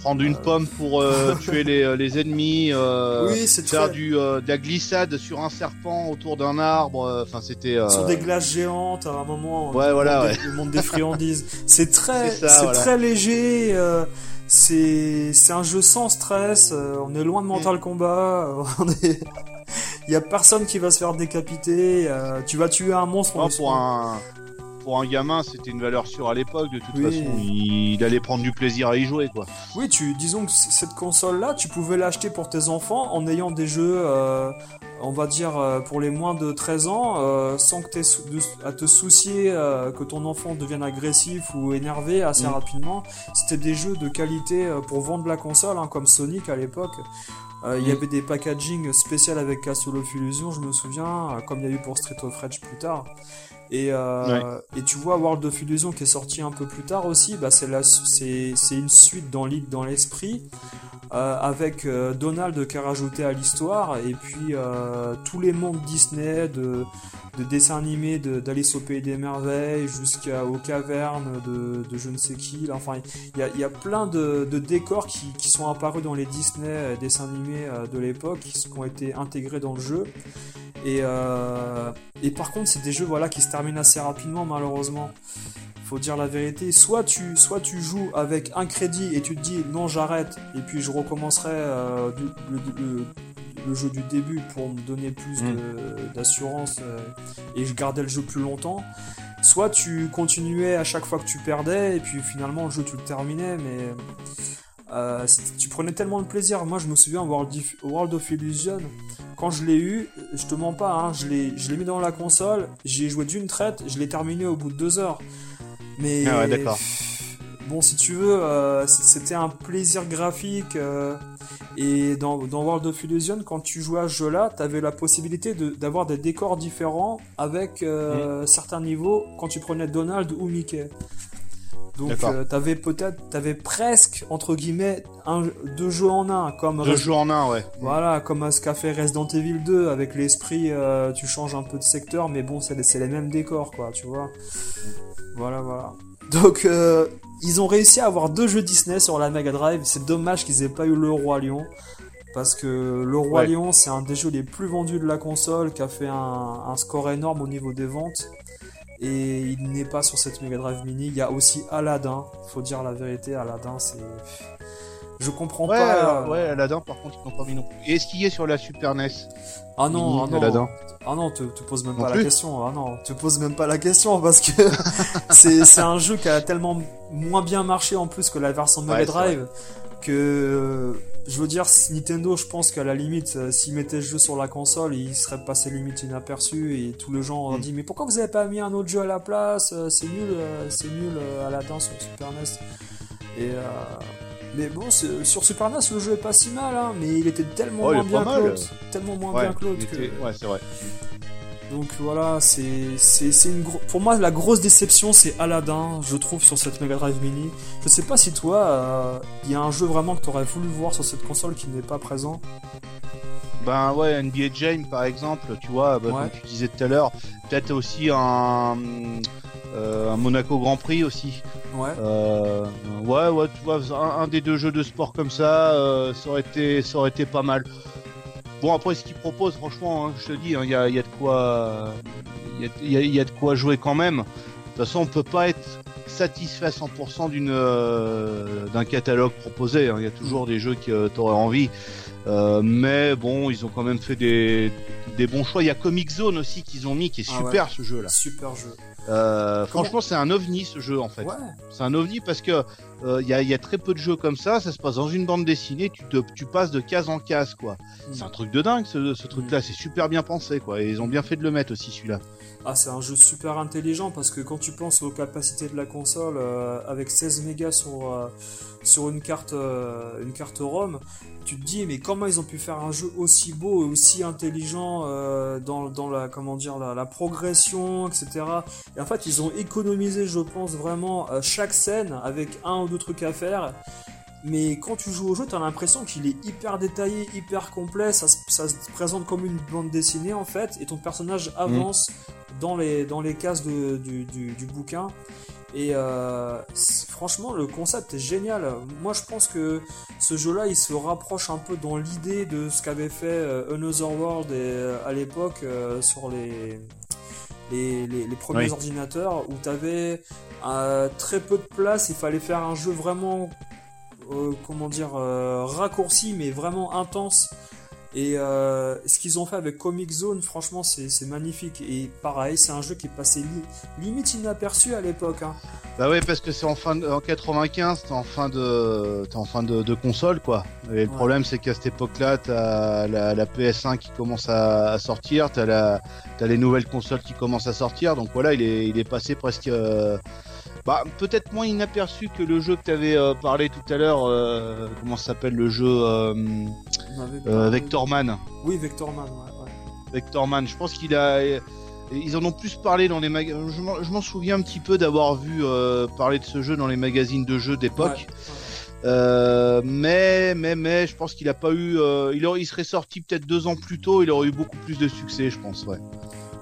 prendre une pomme pour euh, tuer les, euh, les ennemis, euh, oui, faire du, euh, de la glissade sur un serpent autour d'un arbre. euh, Enfin, c'était sur des glaces géantes à un moment. Ouais, voilà, le, ouais. le monde des friandises. c'est très, c'est voilà. très léger. c'est c'est un jeu sans stress. on est loin de Mental on est il y a personne qui va se faire décapiter. euh, tu vas tuer un monstre. on Non, pour un pour un gamin, c'était une valeur sûre à l'époque. De toute Oui. façon, il... il allait prendre du plaisir à y jouer, quoi. Oui, tu, disons que cette console-là, tu pouvais l'acheter pour tes enfants en ayant des jeux, euh, on va dire, euh, pour les moins de 13 ans, euh, sans que tu à te soucier euh, que ton enfant devienne agressif ou énervé assez Mm. rapidement. C'était des jeux de qualité pour vendre la console, hein, comme Sonic à l'époque. Euh, Il y Mm. avait des packaging spéciaux avec Castle of Illusion, je me souviens, comme il y a eu pour Street of Rage plus tard. Et, euh, et tu vois World of Illusion qui est sorti un peu plus tard aussi, bah c'est la- c'est c'est une suite dans l'id- dans l'esprit euh, avec euh, Donald qui a rajouté à l'histoire et puis tous les mondes Disney de, de dessins animés de- d'Alice au pays des merveilles jusqu'aux cavernes de, de je ne sais qui. Là, Enfin, il y a, plein de, de décors qui, sont apparus dans les Disney euh, dessins animés euh, de l'époque qui, ont été intégrés dans le jeu. Et, euh, et par contre, c'est des jeux voilà, qui se terminent assez rapidement, malheureusement. Faut dire la vérité. Soit tu, soit tu joues avec un crédit et tu te dis non, j'arrête, et puis je recommencerai le- le jeu du début pour me donner plus Mm. d'assurance euh, et je gardais le jeu plus longtemps. Soit tu continuais à chaque fois que tu perdais, et puis finalement le jeu tu le terminais, mais euh, tu prenais tellement de plaisir. Moi, je me souviens World, of- World of Illusion, quand je l'ai eu, je te mens pas, hein, je l'ai je l'ai mis dans la console, j'y ai joué d'une traite, je l'ai terminé au bout de deux heures. Mais Ah ouais, d'accord. Bon, si tu veux, euh, c'était un plaisir graphique. euh, et dans, dans World of Illusion, quand tu jouais à ce jeu-là, tu avais la possibilité de- d'avoir des décors différents avec euh, certains niveaux quand tu prenais Donald ou Mickey. Donc euh, t'avais peut-être, t'avais presque entre guillemets un, deux jeux en un, comme Deux jeux en un, ouais. voilà, comme à ce qu'a fait Resident Evil 2 avec l'esprit, tu changes un peu de secteur, mais bon, c'est les, c'est les mêmes décors, quoi, tu vois. Voilà, voilà. Donc, euh, ils ont réussi à avoir deux jeux Disney sur la Mega Drive. C'est dommage qu'ils aient pas eu le Roi Lion. Parce que le Roi Ouais. Lion, c'est un des jeux les plus vendus de la console, qui a fait un, un score énorme au niveau des ventes. Et il n'est pas sur cette Mega Drive Mini. Il y a aussi Aladdin. Faut dire la vérité, Aladdin, c'est. Je comprends Ouais, pas. euh, ouais, Aladdin, par contre, ils n'ont pas mis non plus. Et est-ce qu'il est sur la Super NES Ah non, Mini, ah non. Aladdin Ah non, te, te pose même Non pas la question. Ah non, te pose même pas la question parce que c'est un jeu qui a tellement moins bien marché en plus que la version Mega Ouais, Drive que euh, je veux dire Nintendo, je pense qu'à la limite, euh, s'ils mettaient le jeu sur la console, il serait passé limite inaperçu et tous les gens ont Mm. dit mais pourquoi vous avez pas mis un autre jeu à la place? C'est nul, euh, c'est nul euh, Aladdin sur Super NES. Et euh, mais bon, sur Super NES, le jeu est pas si mal, hein, mais il était tellement Oh, moins bien mal. close, tellement moins Ouais, bien que. ouais, c'est vrai. Donc voilà, c'est c'est c'est une gro- pour moi la grosse déception c'est Aladdin, je trouve sur cette Mega Drive Mini. Je sais pas si toi euh, il y a un jeu vraiment que t'aurais voulu voir sur cette console qui n'est pas présent. Ben ouais, NBA Jam par exemple, tu vois, bah, Ouais. comme tu disais tout à l'heure, peut-être aussi un, un Monaco Grand Prix aussi. Ouais. Euh, ouais, ouais, tu vois, un, un des deux jeux de sport comme ça, euh, ça aurait été, ça aurait été pas mal. Bon après, ce qu'ils proposent, franchement, hein, je te dis, il y, a, y a de quoi, il y a, y a- y a de quoi jouer quand même. De toute façon, on peut pas être satisfait à 100% d'une euh, d'un catalogue proposé. hein. Il y a toujours des jeux que tu aurais envie. Euh, mais bon, ils ont quand même fait des, des bons choix. Il y a Comic Zone aussi qu'ils ont mis, qui est Ah super ce jeu là. Super jeu. Euh, franchement, c'est un ovni ce jeu en fait. Ouais. C'est un ovni parce que euh, il y, a, il y a très peu de jeux comme ça. Ça se passe dans une bande dessinée. Tu, te, tu passes de case en case quoi. Mm. C'est un truc de dingue ce, ce truc-là. C'est super bien pensé quoi. Et ils ont bien fait de le mettre aussi celui-là. Ah, c'est un jeu super intelligent parce que quand tu penses aux capacités de la console euh, avec 16 mégas sur, euh, sur une carte euh, une carte ROM, tu te dis mais comment ils ont pu faire un jeu aussi beau et aussi intelligent euh, dans, dans la comment dire la, la progression etc. Et en fait ils ont économisé je pense vraiment euh, chaque scène avec un ou deux trucs à faire. Mais quand tu joues au jeu, t'as l'impression qu'il est hyper détaillé, hyper complet, ça, se- ça se présente comme une bande dessinée en fait, et ton personnage avance dans les, dans les cases de- du, du, du bouquin. Et euh, franchement, le concept est génial. Moi, je pense que ce jeu-là, il se rapproche un peu dans l'idée de ce qu'avait fait euh, Another World et, euh, à l'époque euh, sur les, les, les, les premiers Oui. ordinateurs où tu avais très peu de place. Il fallait faire un jeu vraiment, euh, comment dire, euh, raccourci, mais vraiment intense. Et euh, ce qu'ils ont fait avec Comic Zone, franchement, c'est magnifique. Et pareil, c'est un jeu qui est passé limite inaperçu à l'époque. Hein. Bah ouais, parce que c'est en fin en 95, t'es en fin de, en fin de, console quoi. Et le problème, c'est qu'à cette époque-là, t'as la, la PS1 qui commence à, sortir, t'as la, as les nouvelles consoles qui commencent à sortir. Donc voilà, il est, il est passé presque. Euh, bah, peut-être moins inaperçu que le jeu que tu avais euh, parlé tout à l'heure. Euh, comment s'appelle le jeu euh, Vectorman. Oui, Vectorman. Ouais, ouais. Vectorman. Je pense qu'il a. Ils en ont plus parlé dans les magazines. Je m'en souviens un petit peu d'avoir vu parler de ce jeu dans les magazines de jeux d'époque. mais, mais, mais, je pense qu'il a pas eu. il, il serait sorti peut-être deux ans plus tôt. Il aurait eu beaucoup plus de succès, je pense. Ouais.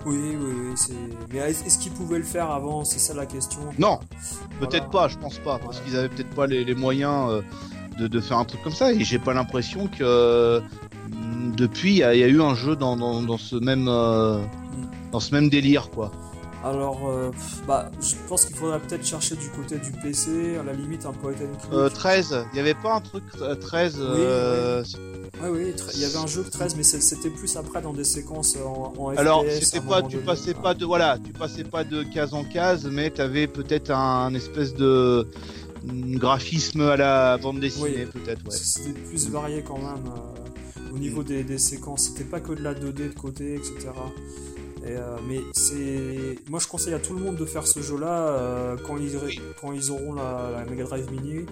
Oui, oui, oui. Mais est-ce qu'ils pouvaient le faire avant C'est ça la question. Non, peut-être pas, je pense pas. Parce qu'ils avaient peut-être pas les, moyens euh, de, faire un truc comme ça. Et j'ai pas l'impression que mm, depuis, il y, a eu un jeu dans, ce même, euh, mm. dans ce même délire, quoi. Alors, euh, bah, je pense qu'il faudrait peut-être chercher du côté du PC, à la limite un point and 13, il n'y avait pas un truc 13 euh, oui, oui. il y avait un jeu 13, mais c'était plus après dans des séquences en, en Alors, c'était pas, tu passais pas de, voilà, tu passais pas de case en case, mais tu avais peut-être un, espèce de graphisme à la bande dessinée, peut-être, ouais. C'était plus varié quand même. Euh, au niveau des, des séquences, c'était pas que de la 2D de côté, etc. Euh, mais c'est, moi je conseille à tout le monde de faire ce jeu-là euh, quand ils quand ils auront la, Mega Drive Mini,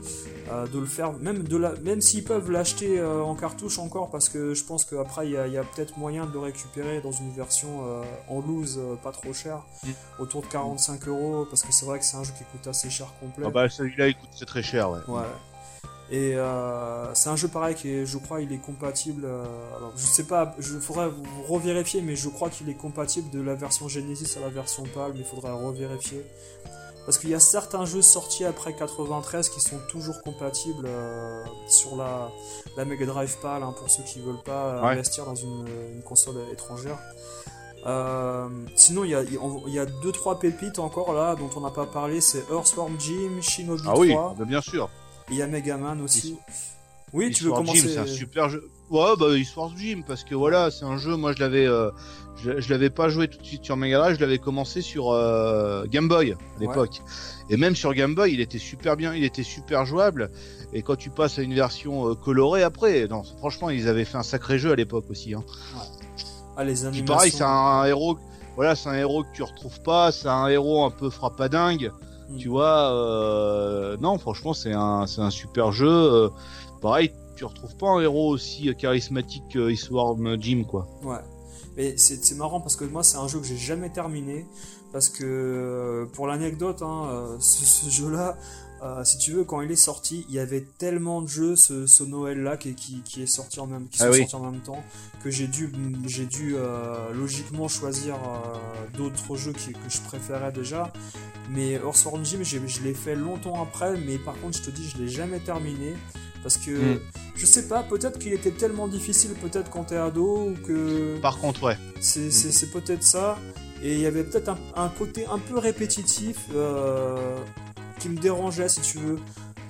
euh, de le faire, même de la, même s'ils peuvent l'acheter en cartouche encore, parce que je pense qu'après il y a, peut-être moyen de le récupérer dans une version en loose, pas trop cher, mm. autour de 45 euros, parce que c'est vrai que c'est un jeu qui coûte assez cher complet. Ah bah celui-là il coûte très cher, ouais. Ouais. Et euh, c'est un jeu pareil qui je crois, il est compatible. Euh, alors, je sais pas, je faudrait revérifier, mais je crois qu'il est compatible de la version Genesis à la version PAL, mais il faudrait revérifier. Parce qu'il y a certains jeux sortis après 93 qui sont toujours compatibles euh, sur la, la Mega Drive PAL, hein, pour ceux qui veulent pas investir dans une, console étrangère. sinon, il y a, y a deux trois pépites encore là dont on n'a pas parlé, c'est Earthworm Jim, Shinobi ah 3. oui, bien sûr. Il y a Megaman aussi. Oui, tu veux commencer C'est un super jeu. Ouais, bah Histoire Jim, parce que voilà, c'est un jeu. Moi, je l'avais, euh, je, l'avais pas joué tout de suite sur Mega Drive. Je l'avais commencé sur euh, Game Boy à l'époque. Et même sur Game Boy, il était super bien, il était super jouable. Et quand tu passes à une version euh, colorée après, non, franchement, ils avaient fait un sacré jeu à l'époque aussi. Hein. Ah, les animations. pareil, c'est un héros. Voilà, c'est un héros que tu retrouves pas. C'est un héros un peu frappadingue. Mm. Tu vois, euh, non, franchement, c'est un, c'est un super jeu. Euh, pareil, tu retrouves pas un héros aussi charismatique que Eastworm Jim, quoi. Ouais. Mais c'est, c'est marrant parce que moi, c'est un jeu que j'ai jamais terminé. Parce que, euh, pour l'anecdote, hein, ce, jeu-là, si tu veux, quand il est sorti, il y avait tellement de jeux ce, Noël-là qui, qui, est sorti en même, qui ah sont sortis en même temps que j'ai dû, j'ai dû logiquement choisir d'autres jeux que je préférais déjà. Mais Earthworm Jim, je l'ai fait longtemps après, mais par contre, je te dis, je l'ai jamais terminé. Parce que, hmm. je sais pas, peut-être qu'il était tellement difficile, peut-être quand t'es ado, ou que. Par contre, ouais. C'est hmm. peut-être ça. Et il y avait peut-être un, côté un peu répétitif euh, qui me dérangeait, si tu veux.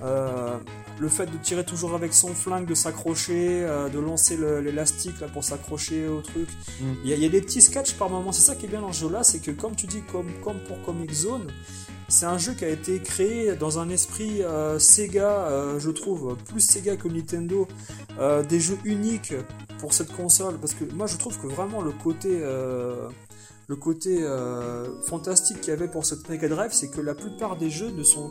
Euh, le fait de tirer toujours avec son flingue, de s'accrocher, euh, de lancer l'élastique là pour s'accrocher au truc. Mm. Il y, a des petits sketchs par moment. C'est ça qui est bien dans ce jeu-là, c'est que comme tu dis, comme, comme pour Comic Zone, c'est un jeu qui a été créé dans un esprit euh, Sega, euh, je trouve, plus Sega que Nintendo, des jeux uniques pour cette console. Parce que moi, je trouve que vraiment le côté le côté fantastique qu'il y avait pour cette Mega Drive, c'est que la plupart des jeux ne sont,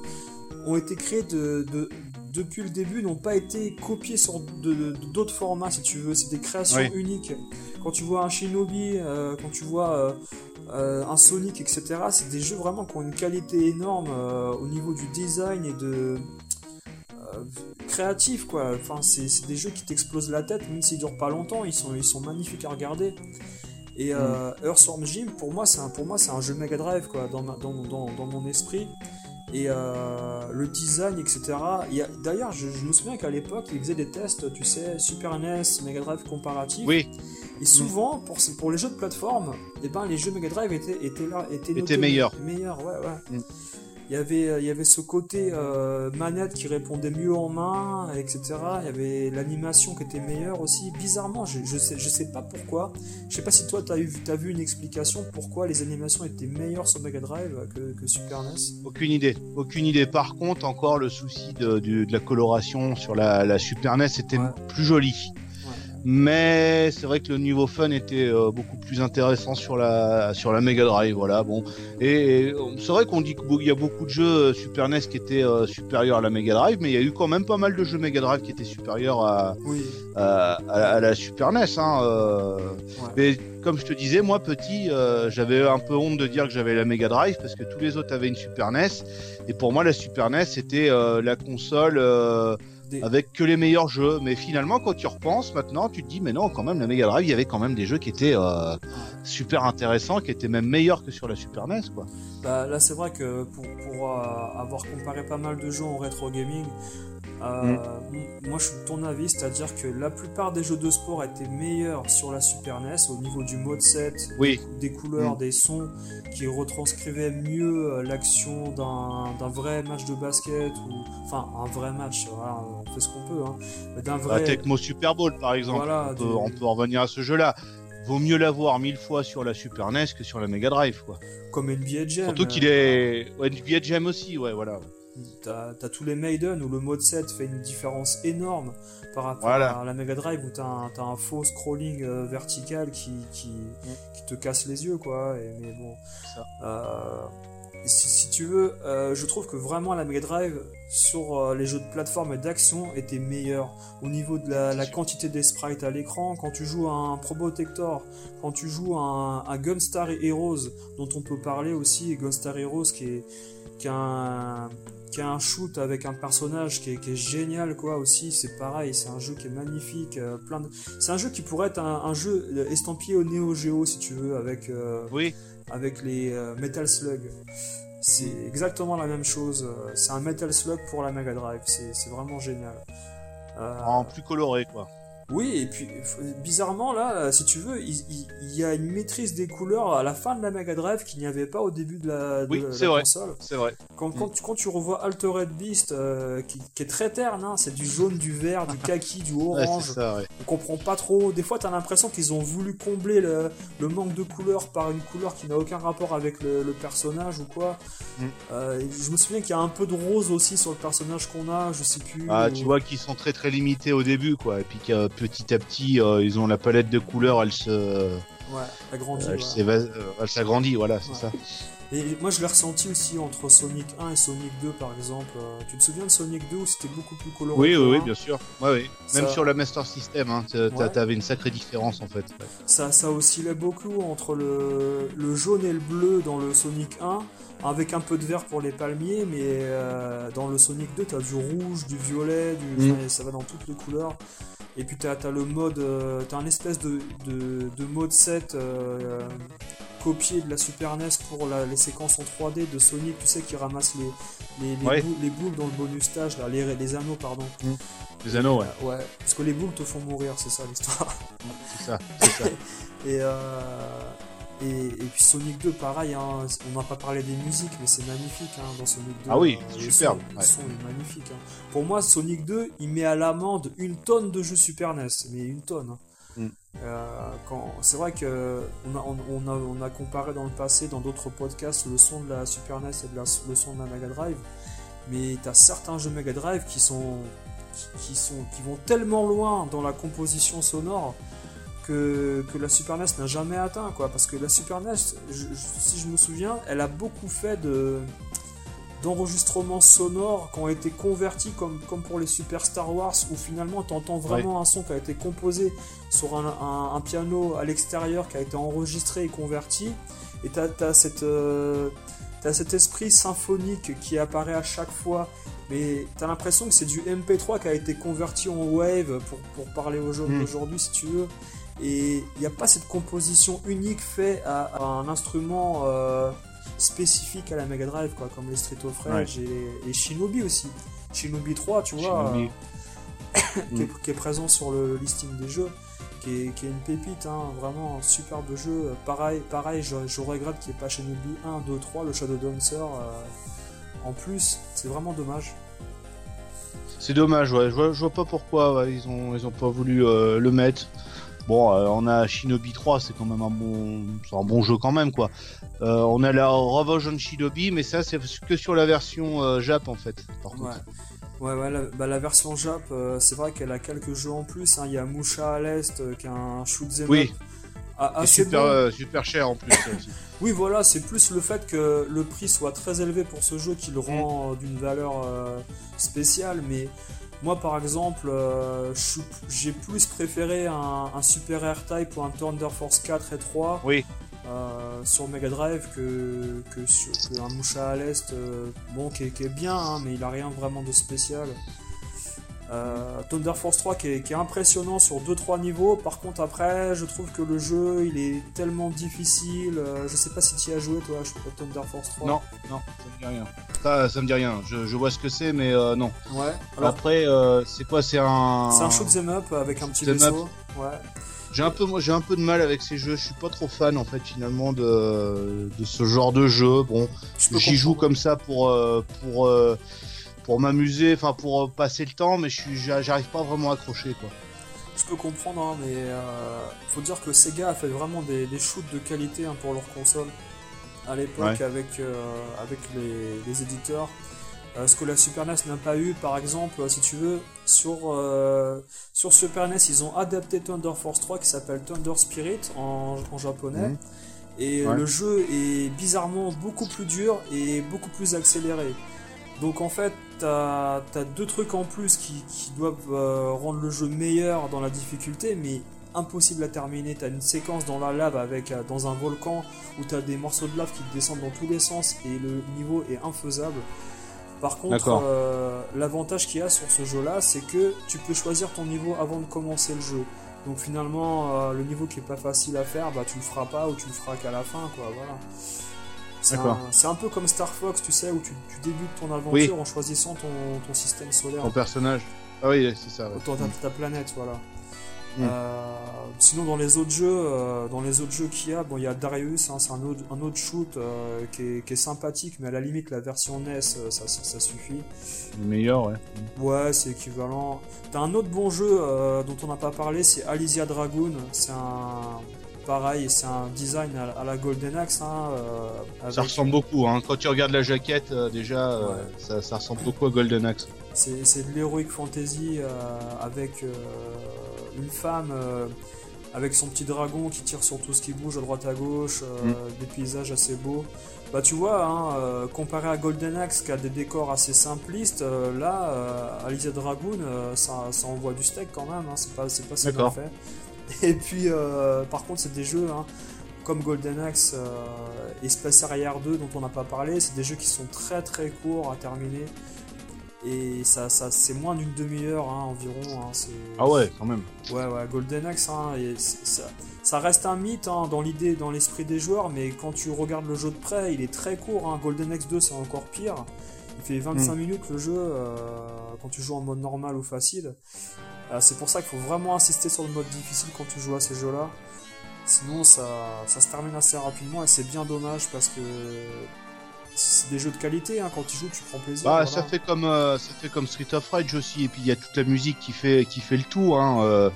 ont été créés de, depuis le début n'ont pas été copiés sur d'autres formats, si tu veux. C'est des créations uniques. Quand tu vois un Shinobi, euh, quand tu vois euh, euh, un Sonic, etc., c'est des jeux vraiment qui ont une qualité énorme au niveau du design et de créatif quoi. Enfin, c'est des jeux qui t'explosent la tête, même s'ils durent pas longtemps, ils sont, ils sont magnifiques à regarder. Et mm. Earthworm Jim, pour moi, c'est un, pour moi, c'est un jeu Mega Drive quoi, dans, dans, dans, dans mon esprit et euh, le design, etc. D'ailleurs, je, me souviens qu'à l'époque, ils faisaient des tests, tu sais, Super NES, Mega Drive comparatif. Oui. Et souvent, pour, pour les jeux de plateforme, eh ben, les jeux Mega Drive étaient, étaient là, étaient, étaient meilleurs. Meilleurs, ouais, ouais. Mm. Il y avait, il y avait ce côté euh, manette qui répondait mieux en main, etc. Il y avait l'animation qui était meilleure aussi. Bizarrement, je, je sais, je sais pas pourquoi. Je sais pas si toi t'as eu, as vu une explication pourquoi les animations étaient meilleures sur Mega Drive que, que Super NES. Aucune idée, aucune idée. Par contre, encore le souci de, de, de la coloration sur la, la Super NES était Ouais. plus joli. Mais c'est vrai que le niveau fun était euh, beaucoup plus intéressant sur la sur la Mega Drive, voilà. Bon, et, et, c'est vrai qu'on dit qu'il y a beaucoup de jeux euh, Super NES qui étaient euh, supérieurs à la Mega Drive, mais il y a eu quand même pas mal de jeux Mega Drive qui étaient supérieurs à Oui. à, à- à la Super NES. Hein, euh. Mais comme je te disais, moi petit, euh, j'avais un peu honte de dire que j'avais la Mega Drive parce que tous les autres avaient une Super NES, et pour moi la Super NES c'était euh, la console. Des- avec que les meilleurs jeux. Mais finalement, quand tu repenses maintenant, tu te dis, mais non, quand même, la Mega Drive, il y avait quand même des jeux qui étaient euh, super intéressants, qui étaient même meilleurs que sur la Super NES, quoi. Bah, là, c'est vrai que pour, pour euh, avoir comparé pas mal de jeux en rétro gaming, euh, Mm. moi je suis de ton avis, c'est-à-dire que la plupart des jeux de sport étaient meilleurs sur la Super NES au niveau du mode set, Oui. des couleurs, Mm. des sons qui retranscrivaient mieux euh, l'action d'un vrai match de basket ou enfin un vrai match, voilà, on fait ce qu'on peut, hein, d'un La vrai. Tecmo Super Bowl, par exemple. Voilà, on, peut, on peut revenir à ce jeu-là. Vaut mieux l'avoir mille fois sur la Super NES que sur la Mega Drive, quoi. comme NBA Jam. Surtout qu'il euh, est. Ouais, NBA Jam aussi, ouais, voilà. T'as tous les Maiden où le mode 7 fait une différence énorme par rapport Voilà. à la Mega Drive où t'as un, faux scrolling euh, vertical qui, qui, qui te casse les yeux quoi. Et, mais bon. Euh, si, si tu veux, euh, je trouve que vraiment la Mega Drive sur les jeux de plateforme et d'action était meilleure au niveau de la, quantité des sprites à l'écran. Quand tu joues à un Probotector, quand tu joues à un, un Gunstar Heroes dont on peut parler aussi, Gunstar Heroes qui est qui un, qui a un shoot avec un personnage qui est, qui est génial quoi aussi c'est pareil c'est un jeu qui est magnifique euh, plein de... c'est un jeu qui pourrait être un, un jeu estampillé au Neo Geo si tu veux avec euh, Oui, avec les euh, Metal Slug. C'est exactement la même chose c'est un Metal Slug pour la Mega Drive c'est c'est vraiment génial. Euh, en plus coloré, quoi. Oui, et puis bizarrement là, euh, si tu veux, il, il- il y a une maîtrise des couleurs à la fin de la Mega Drive qu'il n'y avait pas au début de la, de Oui, la c'est vrai. console. C'est vrai. Quand, quand, tu, quand tu revois Altered Beast, euh, qui, qui est très terne, hein, c'est du jaune, du vert, du kaki, du Ouais, orange, c'est ça, ouais. on comprend pas trop. Des fois, t'as l'impression qu'ils ont voulu combler le, le manque de couleur par une couleur qui n'a aucun rapport avec le, le personnage ou quoi. Mm. Euh, je me souviens qu'il y a un peu de rose aussi sur le personnage qu'on a, je sais plus. Ah, ou- tu vois qu'ils sont très très limités au début, quoi. Et puis que euh, petit à petit, euh, ils ont la palette de couleurs, elle se, Ouais, agrandi. elle ouais. s'éva- euh, elle s'agrandit, voilà, c'est Ouais. ça. Et moi je l'ai ressenti aussi entre Sonic 1 et Sonic 2 par exemple. Euh, Tu te souviens de Sonic 2 où c'était beaucoup plus coloré Oui, oui, le oui, 1? bien sûr. Ouais, oui. Même sur la Master System, hein, Ouais. t'avais une sacrée différence en fait. Ça, ça oscillait beaucoup entre le, le jaune et le bleu dans le Sonic 1, avec un peu de vert pour les palmiers, mais euh, dans le Sonic 2 t'as du rouge, du violet, du... Mm. enfin, ça va dans toutes les couleurs. Et puis t'as as le mode, euh, t'as un espèce de, de, de mode 7 euh, copié de la Super NES pour la- les séquences en 3D de Sonic, tu sais, qui ramasse les, les, les, Ouais. boules, les boules dans le bonus stage, là, les, les anneaux, pardon. Les anneaux, ouais, Ouais, parce que les boules te font mourir, c'est ça l'histoire. c'est ça. c'est ça. Et, euh, et, et puis Sonic 2, pareil, hein, on n'a pas parlé des musiques, mais c'est magnifique hein, dans Sonic 2. Ah oui, euh, le superbe, son- ouais. Le son est magnifique. hein. Pour moi, Sonic 2, il met à l'amende une tonne de jeux Super NES, mais une tonne. hein. Mm. Euh. C'est vrai que on a, on, on a, on a comparé dans le passé, dans d'autres podcasts, le son de la Super NES et de la- le son de la Mega Drive, mais t'as certains jeux Mega Drive qui sont, qui, qui sont, qui vont tellement loin dans la composition sonore que, que la Super NES n'a jamais atteint, quoi. Parce que la Super NES, je- je- si je me souviens, elle a beaucoup fait de d'enregistrements sonores qui ont été convertis comme, comme pour les Super Star Wars où finalement tu entends vraiment un son qui a été composé sur un, un- un piano à l'extérieur qui a été enregistré et converti et tu as, cette euh, cet esprit symphonique qui apparaît à chaque fois mais tu as l'impression que c'est du MP3 qui a été converti en wave pour, pour parler aux jeunes Mm. d'aujourd'hui si tu veux et il n'y a pas cette composition unique faite à, à un instrument euh, spécifique à la Mega Drive, quoi, comme les Street of Rage et, et Shinobi aussi. Shinobi 3, tu vois, Shinobi. euh, qui, est, qui est présent sur le listing des jeux, qui est, qui est une pépite, hein, vraiment un superbe jeu. Pareil, pareil je, je regrette qu'il n'y ait pas Shinobi 1, 2, 3, le Shadow Dancer. euh, en plus. C'est vraiment dommage. C'est dommage, ouais. Je vois, vois pas pourquoi ils ont ils ont pas voulu euh, le mettre. Bon, euh, on a Shinobi 3, c'est quand même un bon, un bon jeu quand même quoi. Euh, on a la Revenge on Shinobi, mais ça c'est que sur la version Jap en fait. ouais. Ouais, ouais, la, bah, la version Jap, c'est vrai qu'elle a quelques jeux en plus. Hein. Il y a Musha à l'est qui a un shoot Oui. super, super cher en plus. oui, voilà, c'est plus le fait que le prix soit très élevé pour ce jeu qui le rend d'une valeur spéciale, mais moi, par exemple, euh, j'ai plus préféré un, Super R-Type ou un Thunder Force 4 et 3 oui. euh, sur Mega Drive que, que, un Moucha à l'Est, euh, bon, qui, est bien, hein, mais il a rien vraiment de spécial. Euh, Thunder Force 3 qui est, impressionnant sur 2-3 niveaux. Par contre, après, je trouve que le jeu il est tellement difficile. Euh, je sais pas si tu y as joué toi, je Thunder Force 3. Non, non, ça me dit rien. Ça, ça me dit rien. Je, vois ce que c'est, mais euh, non. Ouais. après, c'est quoi C'est un. C'est un shoot them up avec un petit vaisseau. Ouais. J'ai un peu, moi, j'ai un peu de mal avec ces jeux. Je suis pas trop fan en fait finalement de, de ce genre de jeu. Bon, j'y joue comme ça pour pour pour m'amuser, enfin pour passer le temps, mais j'arrive pas vraiment à accrocher quoi. Je peux comprendre, hein, mais euh, faut dire que Sega a fait vraiment des, shoots de qualité hein, pour leur console à l'époque avec, euh, avec les, éditeurs. Euh, ce que la Super NES n'a pas eu, par exemple, si tu veux, sur, sur Super NES, ils ont adapté Thunder Force 3 qui s'appelle Thunder Spirit en, japonais. Mhm. Et le jeu est bizarrement beaucoup plus dur et beaucoup plus accéléré. Donc en fait, t'as as deux trucs en plus qui, doivent euh, rendre le jeu meilleur dans la difficulté, mais impossible à terminer. T'as une séquence dans la lave avec euh, dans un volcan où t'as des morceaux de lave qui descendent dans tous les sens et le niveau est infaisable. Par contre, euh, l'avantage qu'il y a sur ce jeu-là, c'est que tu peux choisir ton niveau avant de commencer le jeu. Donc finalement, le niveau qui est pas facile à faire, bah tu le feras pas ou tu le feras qu'à la fin, quoi. Voilà. C'est un, peu comme Star Fox, tu sais, où tu, débutes ton aventure en choisissant ton, système solaire. Ton personnage. Ah oui, c'est ça. ta, planète, voilà. Hmm. Euh, sinon, dans les autres jeux, euh, dans les autres jeux qu'il y a, bon, il y a Darius, hein, c'est un autre, un autre shoot euh, qui, est, sympathique, mais à la limite, la version NES, ça, ça, suffit. Le meilleur, ouais. Ouais, c'est équivalent. T'as un autre bon jeu dont on n'a pas parlé, c'est Alicia Dragoon. C'est un pareil, c'est un design à, la Golden Axe. Hein, euh, ça ressemble beaucoup, hein. quand tu regardes la jaquette, euh, déjà, euh, ça, ressemble beaucoup à Golden Axe. C'est de l'heroic fantasy avec une femme avec son petit dragon qui tire sur tout ce qui bouge à droite à gauche, mm. des paysages assez beaux. Bah tu vois, hein, comparé à Golden Axe qui a des décors assez simplistes, là, Alicia Dragoon, ça, ça envoie du steak quand même, hein, c'est pas, pas si bien fait. Et puis, euh, par contre, c'est des jeux hein, comme Golden Axe euh, et Space Harrier 2 dont on n'a pas parlé. C'est des jeux qui sont très très courts à terminer. Et ça, ça c'est moins d'une demi-heure hein, environ. Hein, ah ouais, quand même. Ouais, ouais, Golden Axe, et ça, ça, reste un mythe dans l'idée, dans l'esprit des joueurs, mais quand tu regardes le jeu de près, il est très court. Golden Axe 2, c'est encore pire. Il fait 25 hmm. minutes le jeu euh, quand tu joues en mode normal ou facile. Euh, c'est pour ça qu'il faut vraiment insister sur le mode difficile quand tu joues à ces jeux-là. Sinon, ça, ça se termine assez rapidement et c'est bien dommage parce que c'est des jeux de qualité. Hein. Quand tu joues, tu prends plaisir. Bah, ça fait comme euh, ça fait comme Street of Rage aussi. Et puis il y a toute la musique qui fait qui fait le tout. Hein.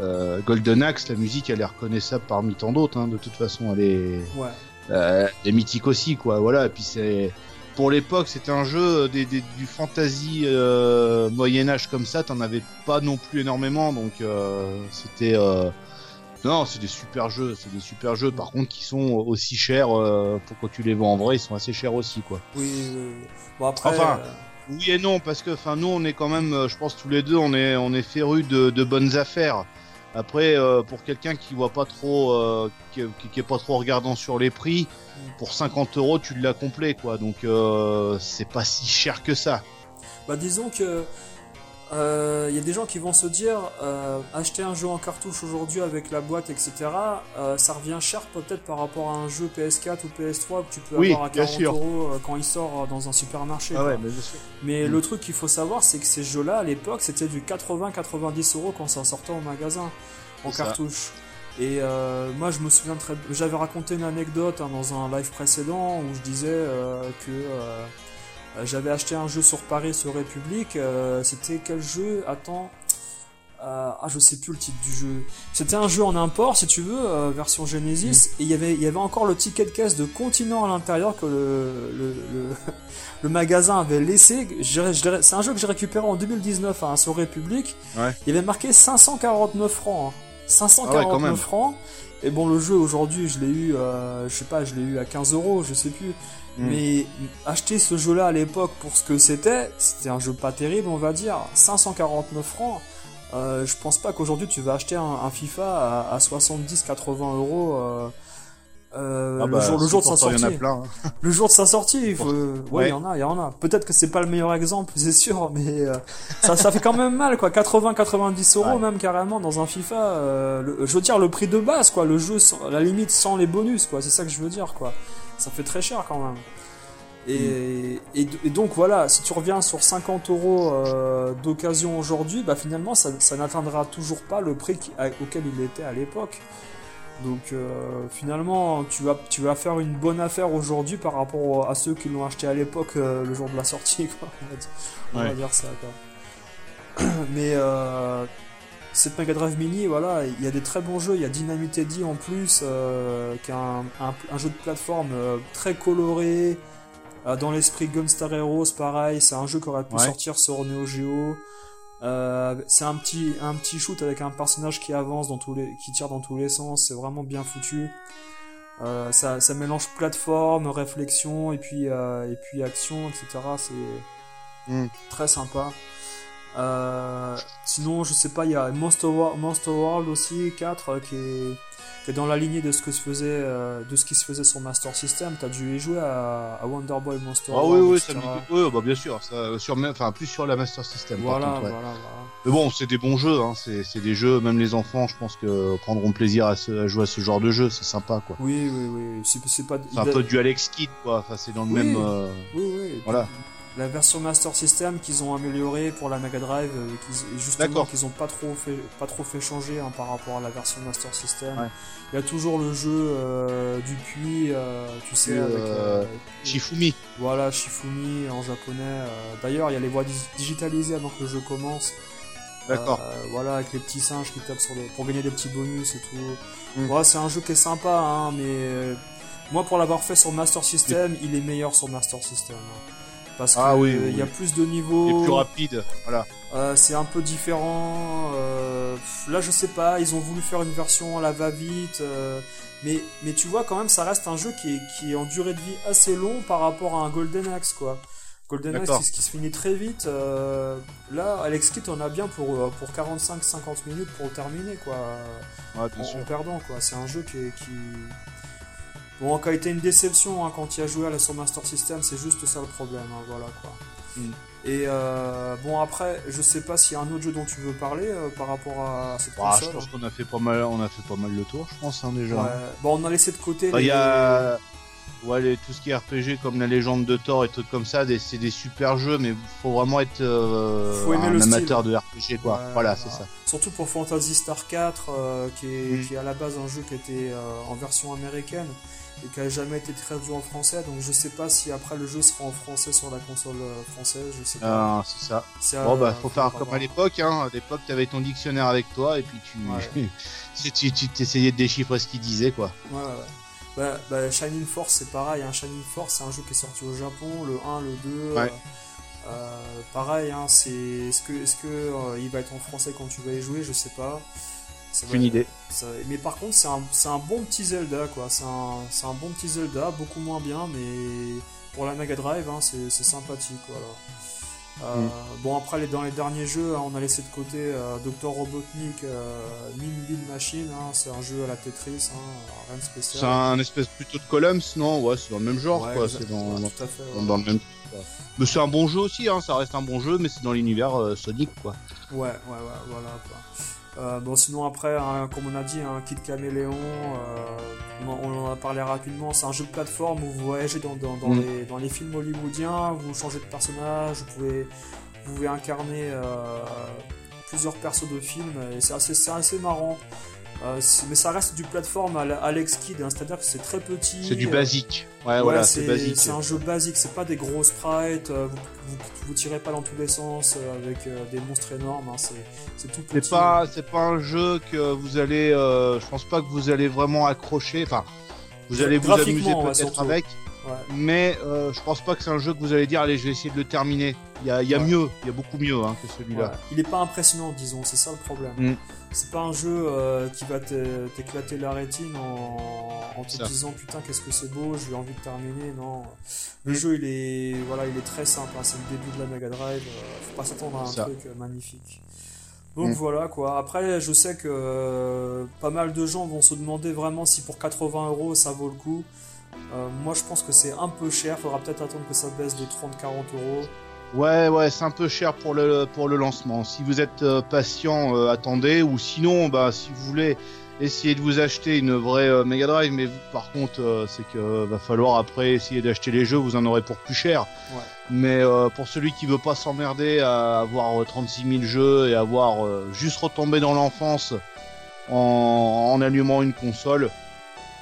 Euh, Golden Axe, la musique, elle est reconnaissable parmi tant d'autres. Hein. De toute façon, elle est, ouais. elle est mythique aussi, quoi. Voilà. Et puis c'est pour l'époque, c'était un jeu des, du fantasy euh, Moyen Âge comme ça, t'en avais pas non plus énormément, donc euh, c'était euh, non, c'est des super jeux, c'est des super jeux. Par contre, qui sont aussi chers pour quand tu les vends en vrai, ils sont assez chers aussi, quoi. Oui. Bon après. Enfin. Oui et non, parce que, enfin, nous, on est quand même, je pense tous les deux, on est, on est férus de, de bonnes affaires. Après, euh, pour quelqu'un qui voit pas trop, euh, qui, qui, est pas trop regardant sur les prix, pour 50 euros, tu l'as complet, quoi. Donc, euh, c'est pas si cher que ça. Bah, disons que il euh, y a des gens qui vont se dire euh, acheter un jeu en cartouche aujourd'hui avec la boîte, etc. Euh, ça revient cher peut-être par rapport à un jeu PS4 ou PS3 que tu peux avoir à 40 euros quand il sort dans un supermarché. Ah mais, mm. le truc qu'il faut savoir, c'est que ces jeux-là à l'époque c'était du 80-90 euros quand ça sortait au magasin en cartouche. Et moi, je me souviens très. J'avais raconté une anecdote hein, dans un live précédent où je disais que J'avais acheté un jeu sur Paris, sur République. C'était quel jeu? Attends. Euh, ah, je sais plus le titre du jeu. C'était un jeu en import, si tu veux, euh, version Genesis, mm. et y il y avait encore le ticket de caisse de continent à l'intérieur que le, le, magasin avait laissé. C'est un jeu que j'ai récupéré en 2019 hein, sur République. Il avait marqué 549 francs. 549 hein. ah francs. Et bon, le jeu aujourd'hui, je l'ai eu, euh, je sais pas, je l'ai eu à 15 euros, je sais plus. Mm. Mais acheter ce jeu-là à l'époque pour ce que c'était, c'était un jeu pas terrible, on va dire. 549 francs. Euh, je pense pas qu'aujourd'hui tu vas acheter un, FIFA à, 70-80 euros. Euh, euh, ah le, bah, jour, le jour de sa sortie. Hein. le jour de sa sortie, il faut... ouais, il y en a, il y en a. Peut-être que c'est pas le meilleur exemple, c'est sûr, mais ça, ça fait quand même mal, quoi. 80-90 euros même carrément dans un FIFA. je veux dire le prix de base, quoi. Le jeu, la limite sans les bonus, quoi. C'est ça que je veux dire, quoi. Ça fait très cher quand même. Et, donc voilà, si tu reviens sur 50 euros euh, d'occasion aujourd'hui, bah finalement ça, n'atteindra toujours pas le prix auquel il était à l'époque. Donc euh, finalement tu vas, tu vas faire une bonne affaire aujourd'hui par rapport à ceux qui l'ont acheté à l'époque euh, le jour de la sortie. Quoi. On, va dire, ça. Mais cette Mega Drive Mini, voilà, il y a des très bons jeux. Il y a Dynamite Eddie en plus, qui est un, un, jeu de plateforme très coloré. Euh, dans l'esprit Gunstar Heroes, pareil, c'est un jeu qui aurait pu sortir sur Neo Geo. Euh, c'est un petit, un petit shoot avec un personnage qui avance dans tous les, qui tire dans tous les sens. C'est vraiment bien foutu. Euh, ça, ça, mélange plateforme, réflexion et puis, et puis action, etc. C'est hmm. très sympa. Sinon, je sais pas, il y a Monster, Monster World aussi 4 qui est dans la lignée de ce que se faisait, euh, de ce qui se faisait sur Master System. T'as dû y jouer à, à Wonder Boy Monster. Ah oui, oui, ça me oui, bah bien sûr, ça, sur, enfin plus sur la Master System. Voilà, voilà, voilà. Mais bon, c'est des bons jeux, hein. c'est des jeux, même les enfants, je pense que prendront plaisir à, se, à jouer à ce genre de jeu, c'est sympa, quoi. Oui, oui, oui. C'est pas. C'est un peu du Alex Kidd, quoi. Enfin, c'est dans le même. Euh, oui, oui. Voilà la version Master System qu'ils ont améliorée pour la Mega Drive, euh, justement qu'ils ont pas trop fait, pas trop fait changer hein, par rapport à la version Master System. Il y a toujours le jeu euh, du puits, euh, tu sais, avec Shifumi. Voilà, Shifumi en japonais. D'ailleurs, il y a les voix digitalisées avant que le jeu commence. D'accord. voilà, avec les petits singes qui tapent sur le... pour gagner des petits bonus et tout. Mm. c'est un jeu qui est sympa, hein, mais moi, pour l'avoir fait sur Master System, il est meilleur sur Master System. Hein parce ah, oui, il y a plus de niveaux. Et plus rapide, voilà. Euh, c'est un peu différent. Euh, là, je sais pas, ils ont voulu faire une version à la va-vite. Euh, mais, mais tu vois, quand même, ça reste un jeu qui est, qui est en durée de vie assez long par rapport à un Golden Axe, quoi. Golden Axe, c'est ce qui se finit très vite. là, Alex Kidd, on a bien pour, pour 45-50 minutes pour terminer, quoi. Ouais, bien en, en, perdant, quoi. C'est un jeu qui, est, qui, Bon, quand il été une déception hein, quand il a joué à la sur Master System, c'est juste ça le problème, hein, voilà quoi. Mm. Et euh, bon après, je sais pas s'il y a un autre jeu dont tu veux parler euh, par rapport à cette bah, Je pense qu'on a fait pas mal, on a fait pas mal le tour, je pense hein, déjà. Bon, on a laissé de côté. Bah, il y a ouais, tout ce qui est RPG comme la légende de Thor et trucs comme ça, c'est des super jeux, mais faut vraiment être euh, un amateur de RPG quoi. voilà, c'est ça. Surtout pour Fantasy Star 4, qui est, mm. qui, est, à la base un jeu qui était en version américaine et qui a jamais été traduit en français. Donc je sais pas si après le jeu sera en français sur la console euh, française. Je sais pas. Ah, c'est ça. Bon bah faut faire comme à l'époque. Hein. À l'époque t'avais ton dictionnaire avec toi et puis tu tu, tu t'essayais de déchiffrer ce qu'il disait quoi. Ouais ouais. Bah, bah, Shining Force c'est pareil. Hein. Shining Force c'est un jeu qui est sorti au Japon, le 1, le 2. Ouais. Euh, pareil, hein, c'est est-ce que est-ce que euh, il va être en français quand tu vas y jouer, je sais pas. C'est une idée. mais par contre, c'est un, un, bon petit Zelda, quoi. C'est un, un, bon petit Zelda, beaucoup moins bien, mais pour la Mega Drive, hein, c'est sympathique, voilà. Euh, mm. Bon, après, dans les derniers jeux, hein, on a laissé de côté euh, Dr. Robotnik, euh, Machine, hein, c'est un jeu à la Tetris, hein, rien de spécial. C'est un espèce plutôt de Columns, non? Ouais, c'est dans le même genre, quoi. C'est dans, dans, dans, le même. Mais c'est un bon jeu aussi, hein, ça reste un bon jeu, mais c'est dans l'univers Sonic, quoi. Ouais, ouais, ouais, voilà, quoi. Euh, bon, sinon après, hein, comme on a dit, un Kid Caméléon, euh, on, en a parlé rapidement, c'est un jeu de plateforme où vous voyagez dans, mm. les, dans les, films hollywoodiens, vous changez de personnage, vous pouvez, vous pouvez incarner euh, plusieurs persos de films, et c'est assez, assez marrant. Mais ça reste du plateforme à Alex Kidd, hein, c'est-à-dire que c'est très petit. C'est du basique. Ouais, voilà, c'est basique. C'est un jeu basique, c'est pas des gros sprites, vous, vous, tirez pas dans tous les sens avec des monstres énormes, hein, c'est tout petit. C'est pas, c'est pas un jeu que vous allez, je pense pas que vous allez vraiment accrocher, enfin, vous allez vous amuser peut-être avec. Mais euh, je pense pas que c'est un jeu que vous allez dire allez je vais essayer de le terminer. Il y a, y a mieux, il y a beaucoup mieux hein, que celui-là. Il est pas impressionnant disons, c'est ça le problème. Mm. C'est pas un jeu euh, qui va t'éclater la rétine en, te disant putain qu'est-ce que c'est beau, j'ai envie de terminer. Non, le jeu il est voilà il est très simple, hein. c'est le début de la Mega Drive, euh, faut pas s'attendre à un truc magnifique. Donc mm. voilà quoi. Après, je sais que pas mal de gens vont se demander vraiment si pour 80 euros ça vaut le coup. Euh, moi, je pense que c'est un peu cher. Faudra peut-être attendre que ça baisse de 30-40 euros. Ouais, ouais, c'est un peu cher pour le, pour le lancement. Si vous êtes euh, patient, euh, attendez. Ou sinon, bah, si vous voulez essayer de vous acheter une vraie Mega Drive, mais par contre, c'est que va falloir après essayer d'acheter les jeux, vous en aurez pour plus cher. Ouais. Mais pour celui qui veut pas s'emmerder à avoir 36 000 jeux et avoir juste retombé dans l'enfance en, en allumant une console,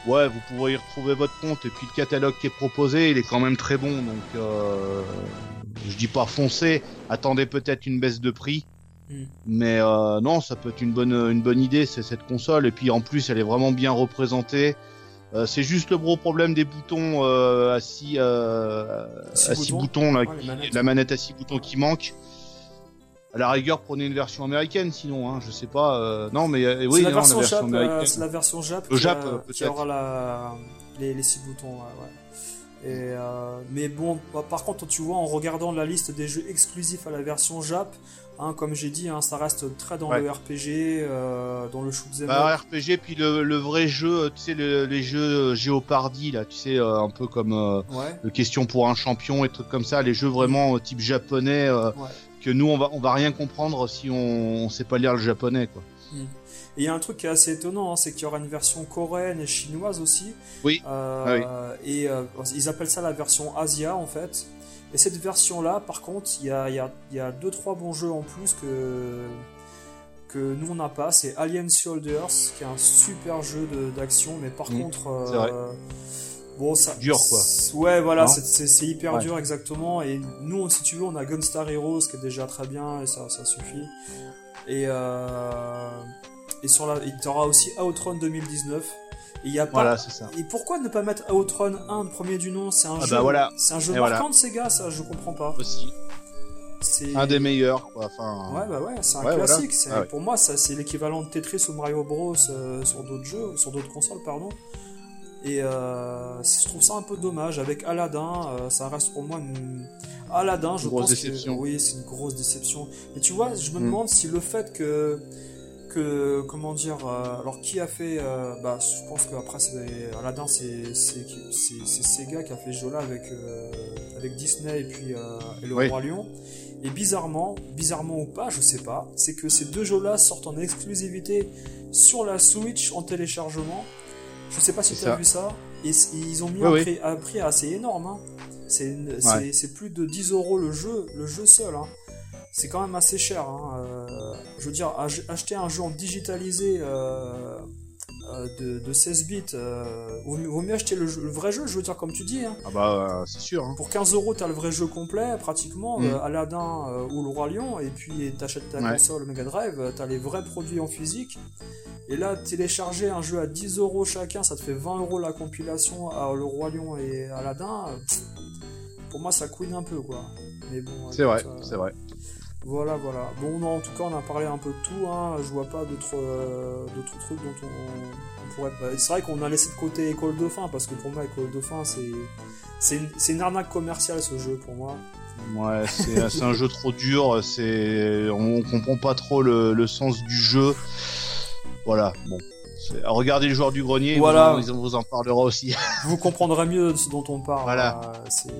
ouais, vous pourrez y retrouver votre compte. Et puis le catalogue qui est proposé, il est quand même très bon. Donc, euh, je dis pas foncer, attendez peut-être une baisse de prix. Hmm. Mais euh, non, ça peut être une bonne, une bonne idée, c'est cette console. Et puis en plus, elle est vraiment bien représentée. Euh, c'est juste le gros problème des boutons euh, à 6 euh, boutons, là, la manette à 6 boutons qui manque. À la rigueur, prenez une version américaine, sinon, hein, je sais pas. Non, mais oui, c'est la, version Jap, c'est la version Jap, qui, Jap qui aura la... les, les six boutons. Ouais, Et, mais bon, bah, par contre, tu vois, en regardant la liste des jeux exclusifs à la version Jap, hein, comme j'ai dit, hein, ça reste très dans le RPG, dans le shoot'em bah, RPG, puis le, le, vrai jeu, tu sais, les jeux Géopardy, là, tu sais, un peu comme le question pour un champion et trucs comme ça, les jeux vraiment type japonais que nous on va on va rien comprendre si on, on sait pas lire le japonais quoi. Hmm. Et il y a un truc qui est assez étonnant, hein, c'est qu'il y aura une version coréenne et chinoise aussi. Oui. Euh, ah et euh, ils appellent ça la version Asia en fait. Et cette version-là, par contre, il y a, y, a, y a deux trois bons jeux en plus que que nous on n'a pas. C'est Alien Soldiers, qui est un super jeu d'action, mais par contre. Euh, Bon, ça. Dur, quoi. Ouais, voilà, c'est hyper dur, exactement. Et nous, si tu veux, on a Gunstar Heroes qui est déjà très bien et ça, ça suffit. Et, euh, et sur la, il t'aura aussi Outrun 2019. Et, y a pas... Voilà, c'est ça. et pourquoi ne pas mettre Outrun 1 de premier du nom? C'est un, ah jeu... bah voilà. C'est un jeu marquant de Sega, ça, je comprends pas. Aussi. C'est un des meilleurs, quoi. Enfin... Ouais, bah ouais, c'est un classique. Ah pour moi, ça, c'est l'équivalent de Tetris ou Mario Bros euh, sur d'autres jeux, sur d'autres consoles, pardon. Et euh, je trouve ça un peu dommage. Avec Aladdin, euh, ça reste pour moi une. Aladdin, je grosse pense déception. que oui, c'est une grosse déception. Et tu vois, je me mm. demande si le fait que que comment dire, euh, alors qui a fait, bah, je pense qu'après c'est Aladdin, c'est Sega qui a fait jeu-là avec avec Disney et puis et le Roi Lion. Et bizarrement, bizarrement ou pas, je sais pas, c'est que ces deux jeux-là sortent en exclusivité sur la Switch en téléchargement je sais pas si tu as vu ça. Et, ils ont mis un, Prix, assez énorme. Hein. C'est plus de 10 euros le jeu, le jeu seul. Hein. C'est quand même assez cher. Hein. Euh, je veux dire, acheter un jeu en digitalisé euh, euh, de, 16 bits, vaut, mieux acheter le, vrai jeu, je veux dire, comme tu dis. Ah bah, c'est sûr. Pour 15 euros, t'as le vrai jeu complet, pratiquement, mm. Aladdin ou le Roi Lion, et puis t'achètes ta console Mega Drive, t'as les vrais produits en physique. Et là, télécharger un jeu à 10 euros chacun, ça te fait 20 euros la compilation à Le Roi Lion et Aladdin. Pour moi, ça couine un peu, quoi. Mais bon. C'est vrai, c'est vrai. Voilà, voilà. Bon, non, en tout cas, on a parlé un peu de tout. Hein. Je vois pas d'autres euh, trucs dont on, pourrait. Bah, c'est vrai qu'on a laissé de côté École de fin, parce que pour moi, École de fin, c'est. Une, une, arnaque commerciale ce jeu pour moi. Ouais, c'est un jeu trop dur. C'est on comprend pas trop le, le sens du jeu. Voilà, bon. Regardez le joueur du grenier, voilà. vous, en, vous en parlera aussi. vous comprendrez mieux de ce dont on parle. Voilà. Euh, c'est.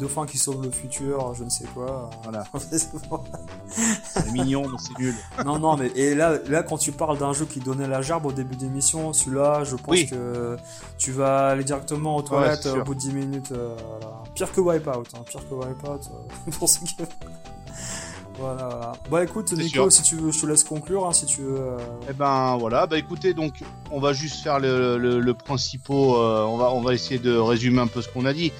Dauphin qui sauve le futur, je ne sais quoi. Voilà. c'est mignon, mais c'est nul. non, non, mais et là, là, quand tu parles d'un jeu qui donnait la gerbe au début d'émission, celui-là, je pense que tu vas aller directement aux toilettes au bout de 10 minutes. Euh, Pire que Wipeout, hein. pire que Wipeout. Euh, pour ceux qui... Voilà. Bah écoute, Nico, si tu veux, je te laisse conclure, hein, si tu veux. Euh. Eh ben voilà, bah écoutez, donc on va juste faire le, le, principal. Euh, on va on va essayer de résumer un peu ce qu'on a dit.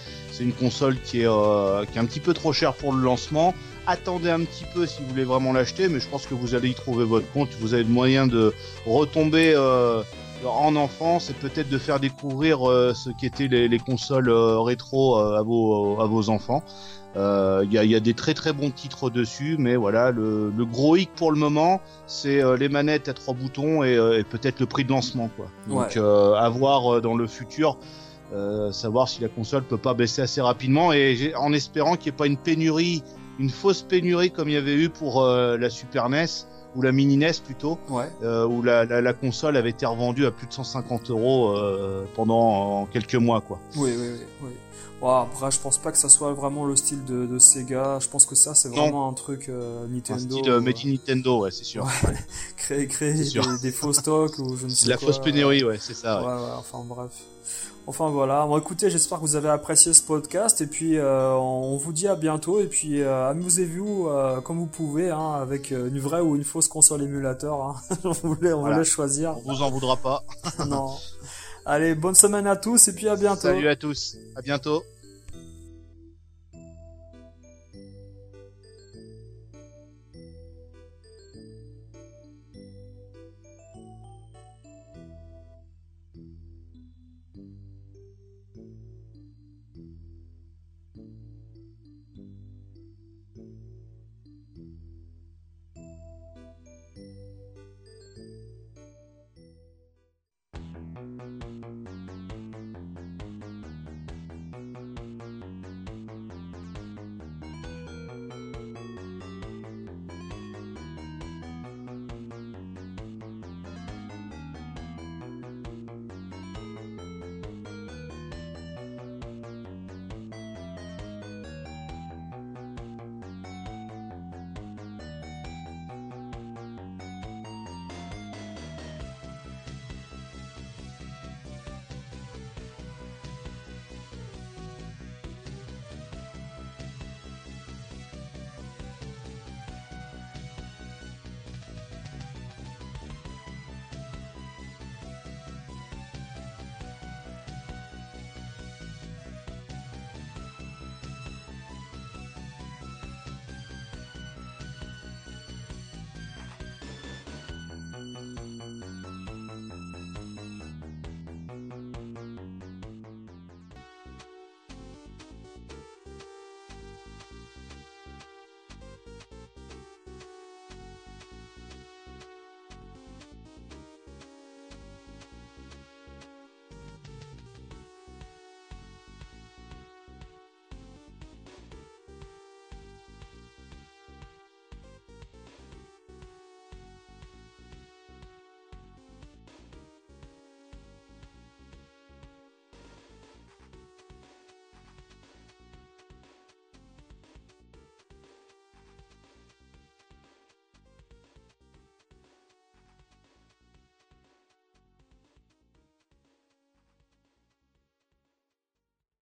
C'est une console qui est euh, qui est un petit peu trop chère pour le lancement. Attendez un petit peu si vous voulez vraiment l'acheter, mais je pense que vous allez y trouver votre compte. Vous avez le moyen de retomber en enfance et peut-être de faire découvrir ce qu'étaient les, les consoles rétro à vos à vos enfants. Il euh, y, a, y, a, des très très bons titres dessus, mais voilà, le, le gros hic pour le moment, c'est euh, les manettes à trois boutons et, euh, et peut-être le prix de lancement, quoi. Donc à voir dans le futur, savoir si la console peut pas baisser assez rapidement et en espérant qu'il n'y ait pas une pénurie, une fausse pénurie comme il y avait eu pour la Super NES ou la mini NES plutôt, ouais. où la, la, la, console avait été revendue à plus de 150 euros pendant quelques mois, quoi. Oui, oui, oui. oui après, je pense pas que ça soit vraiment le style de, Sega. Je pense que ça, c'est vraiment un truc euh, Nintendo. Un style euh, Made in Nintendo, ouais, c'est sûr. créer créer des, faux stocks ou je ne sais La fausse pénurie, ouais, c'est ça. Ouais. ouais, enfin bref. Enfin voilà, bon, écoutez, j'espère que vous avez apprécié ce podcast et puis euh, on vous dit à bientôt et puis amusez-vous comme vous pouvez hein, avec une vraie ou une fausse console émulateur. Hein. on voulait, on voulait choisir. On vous en voudra pas. non. Allez, bonne semaine à tous et puis à bientôt. Salut à tous. À bientôt.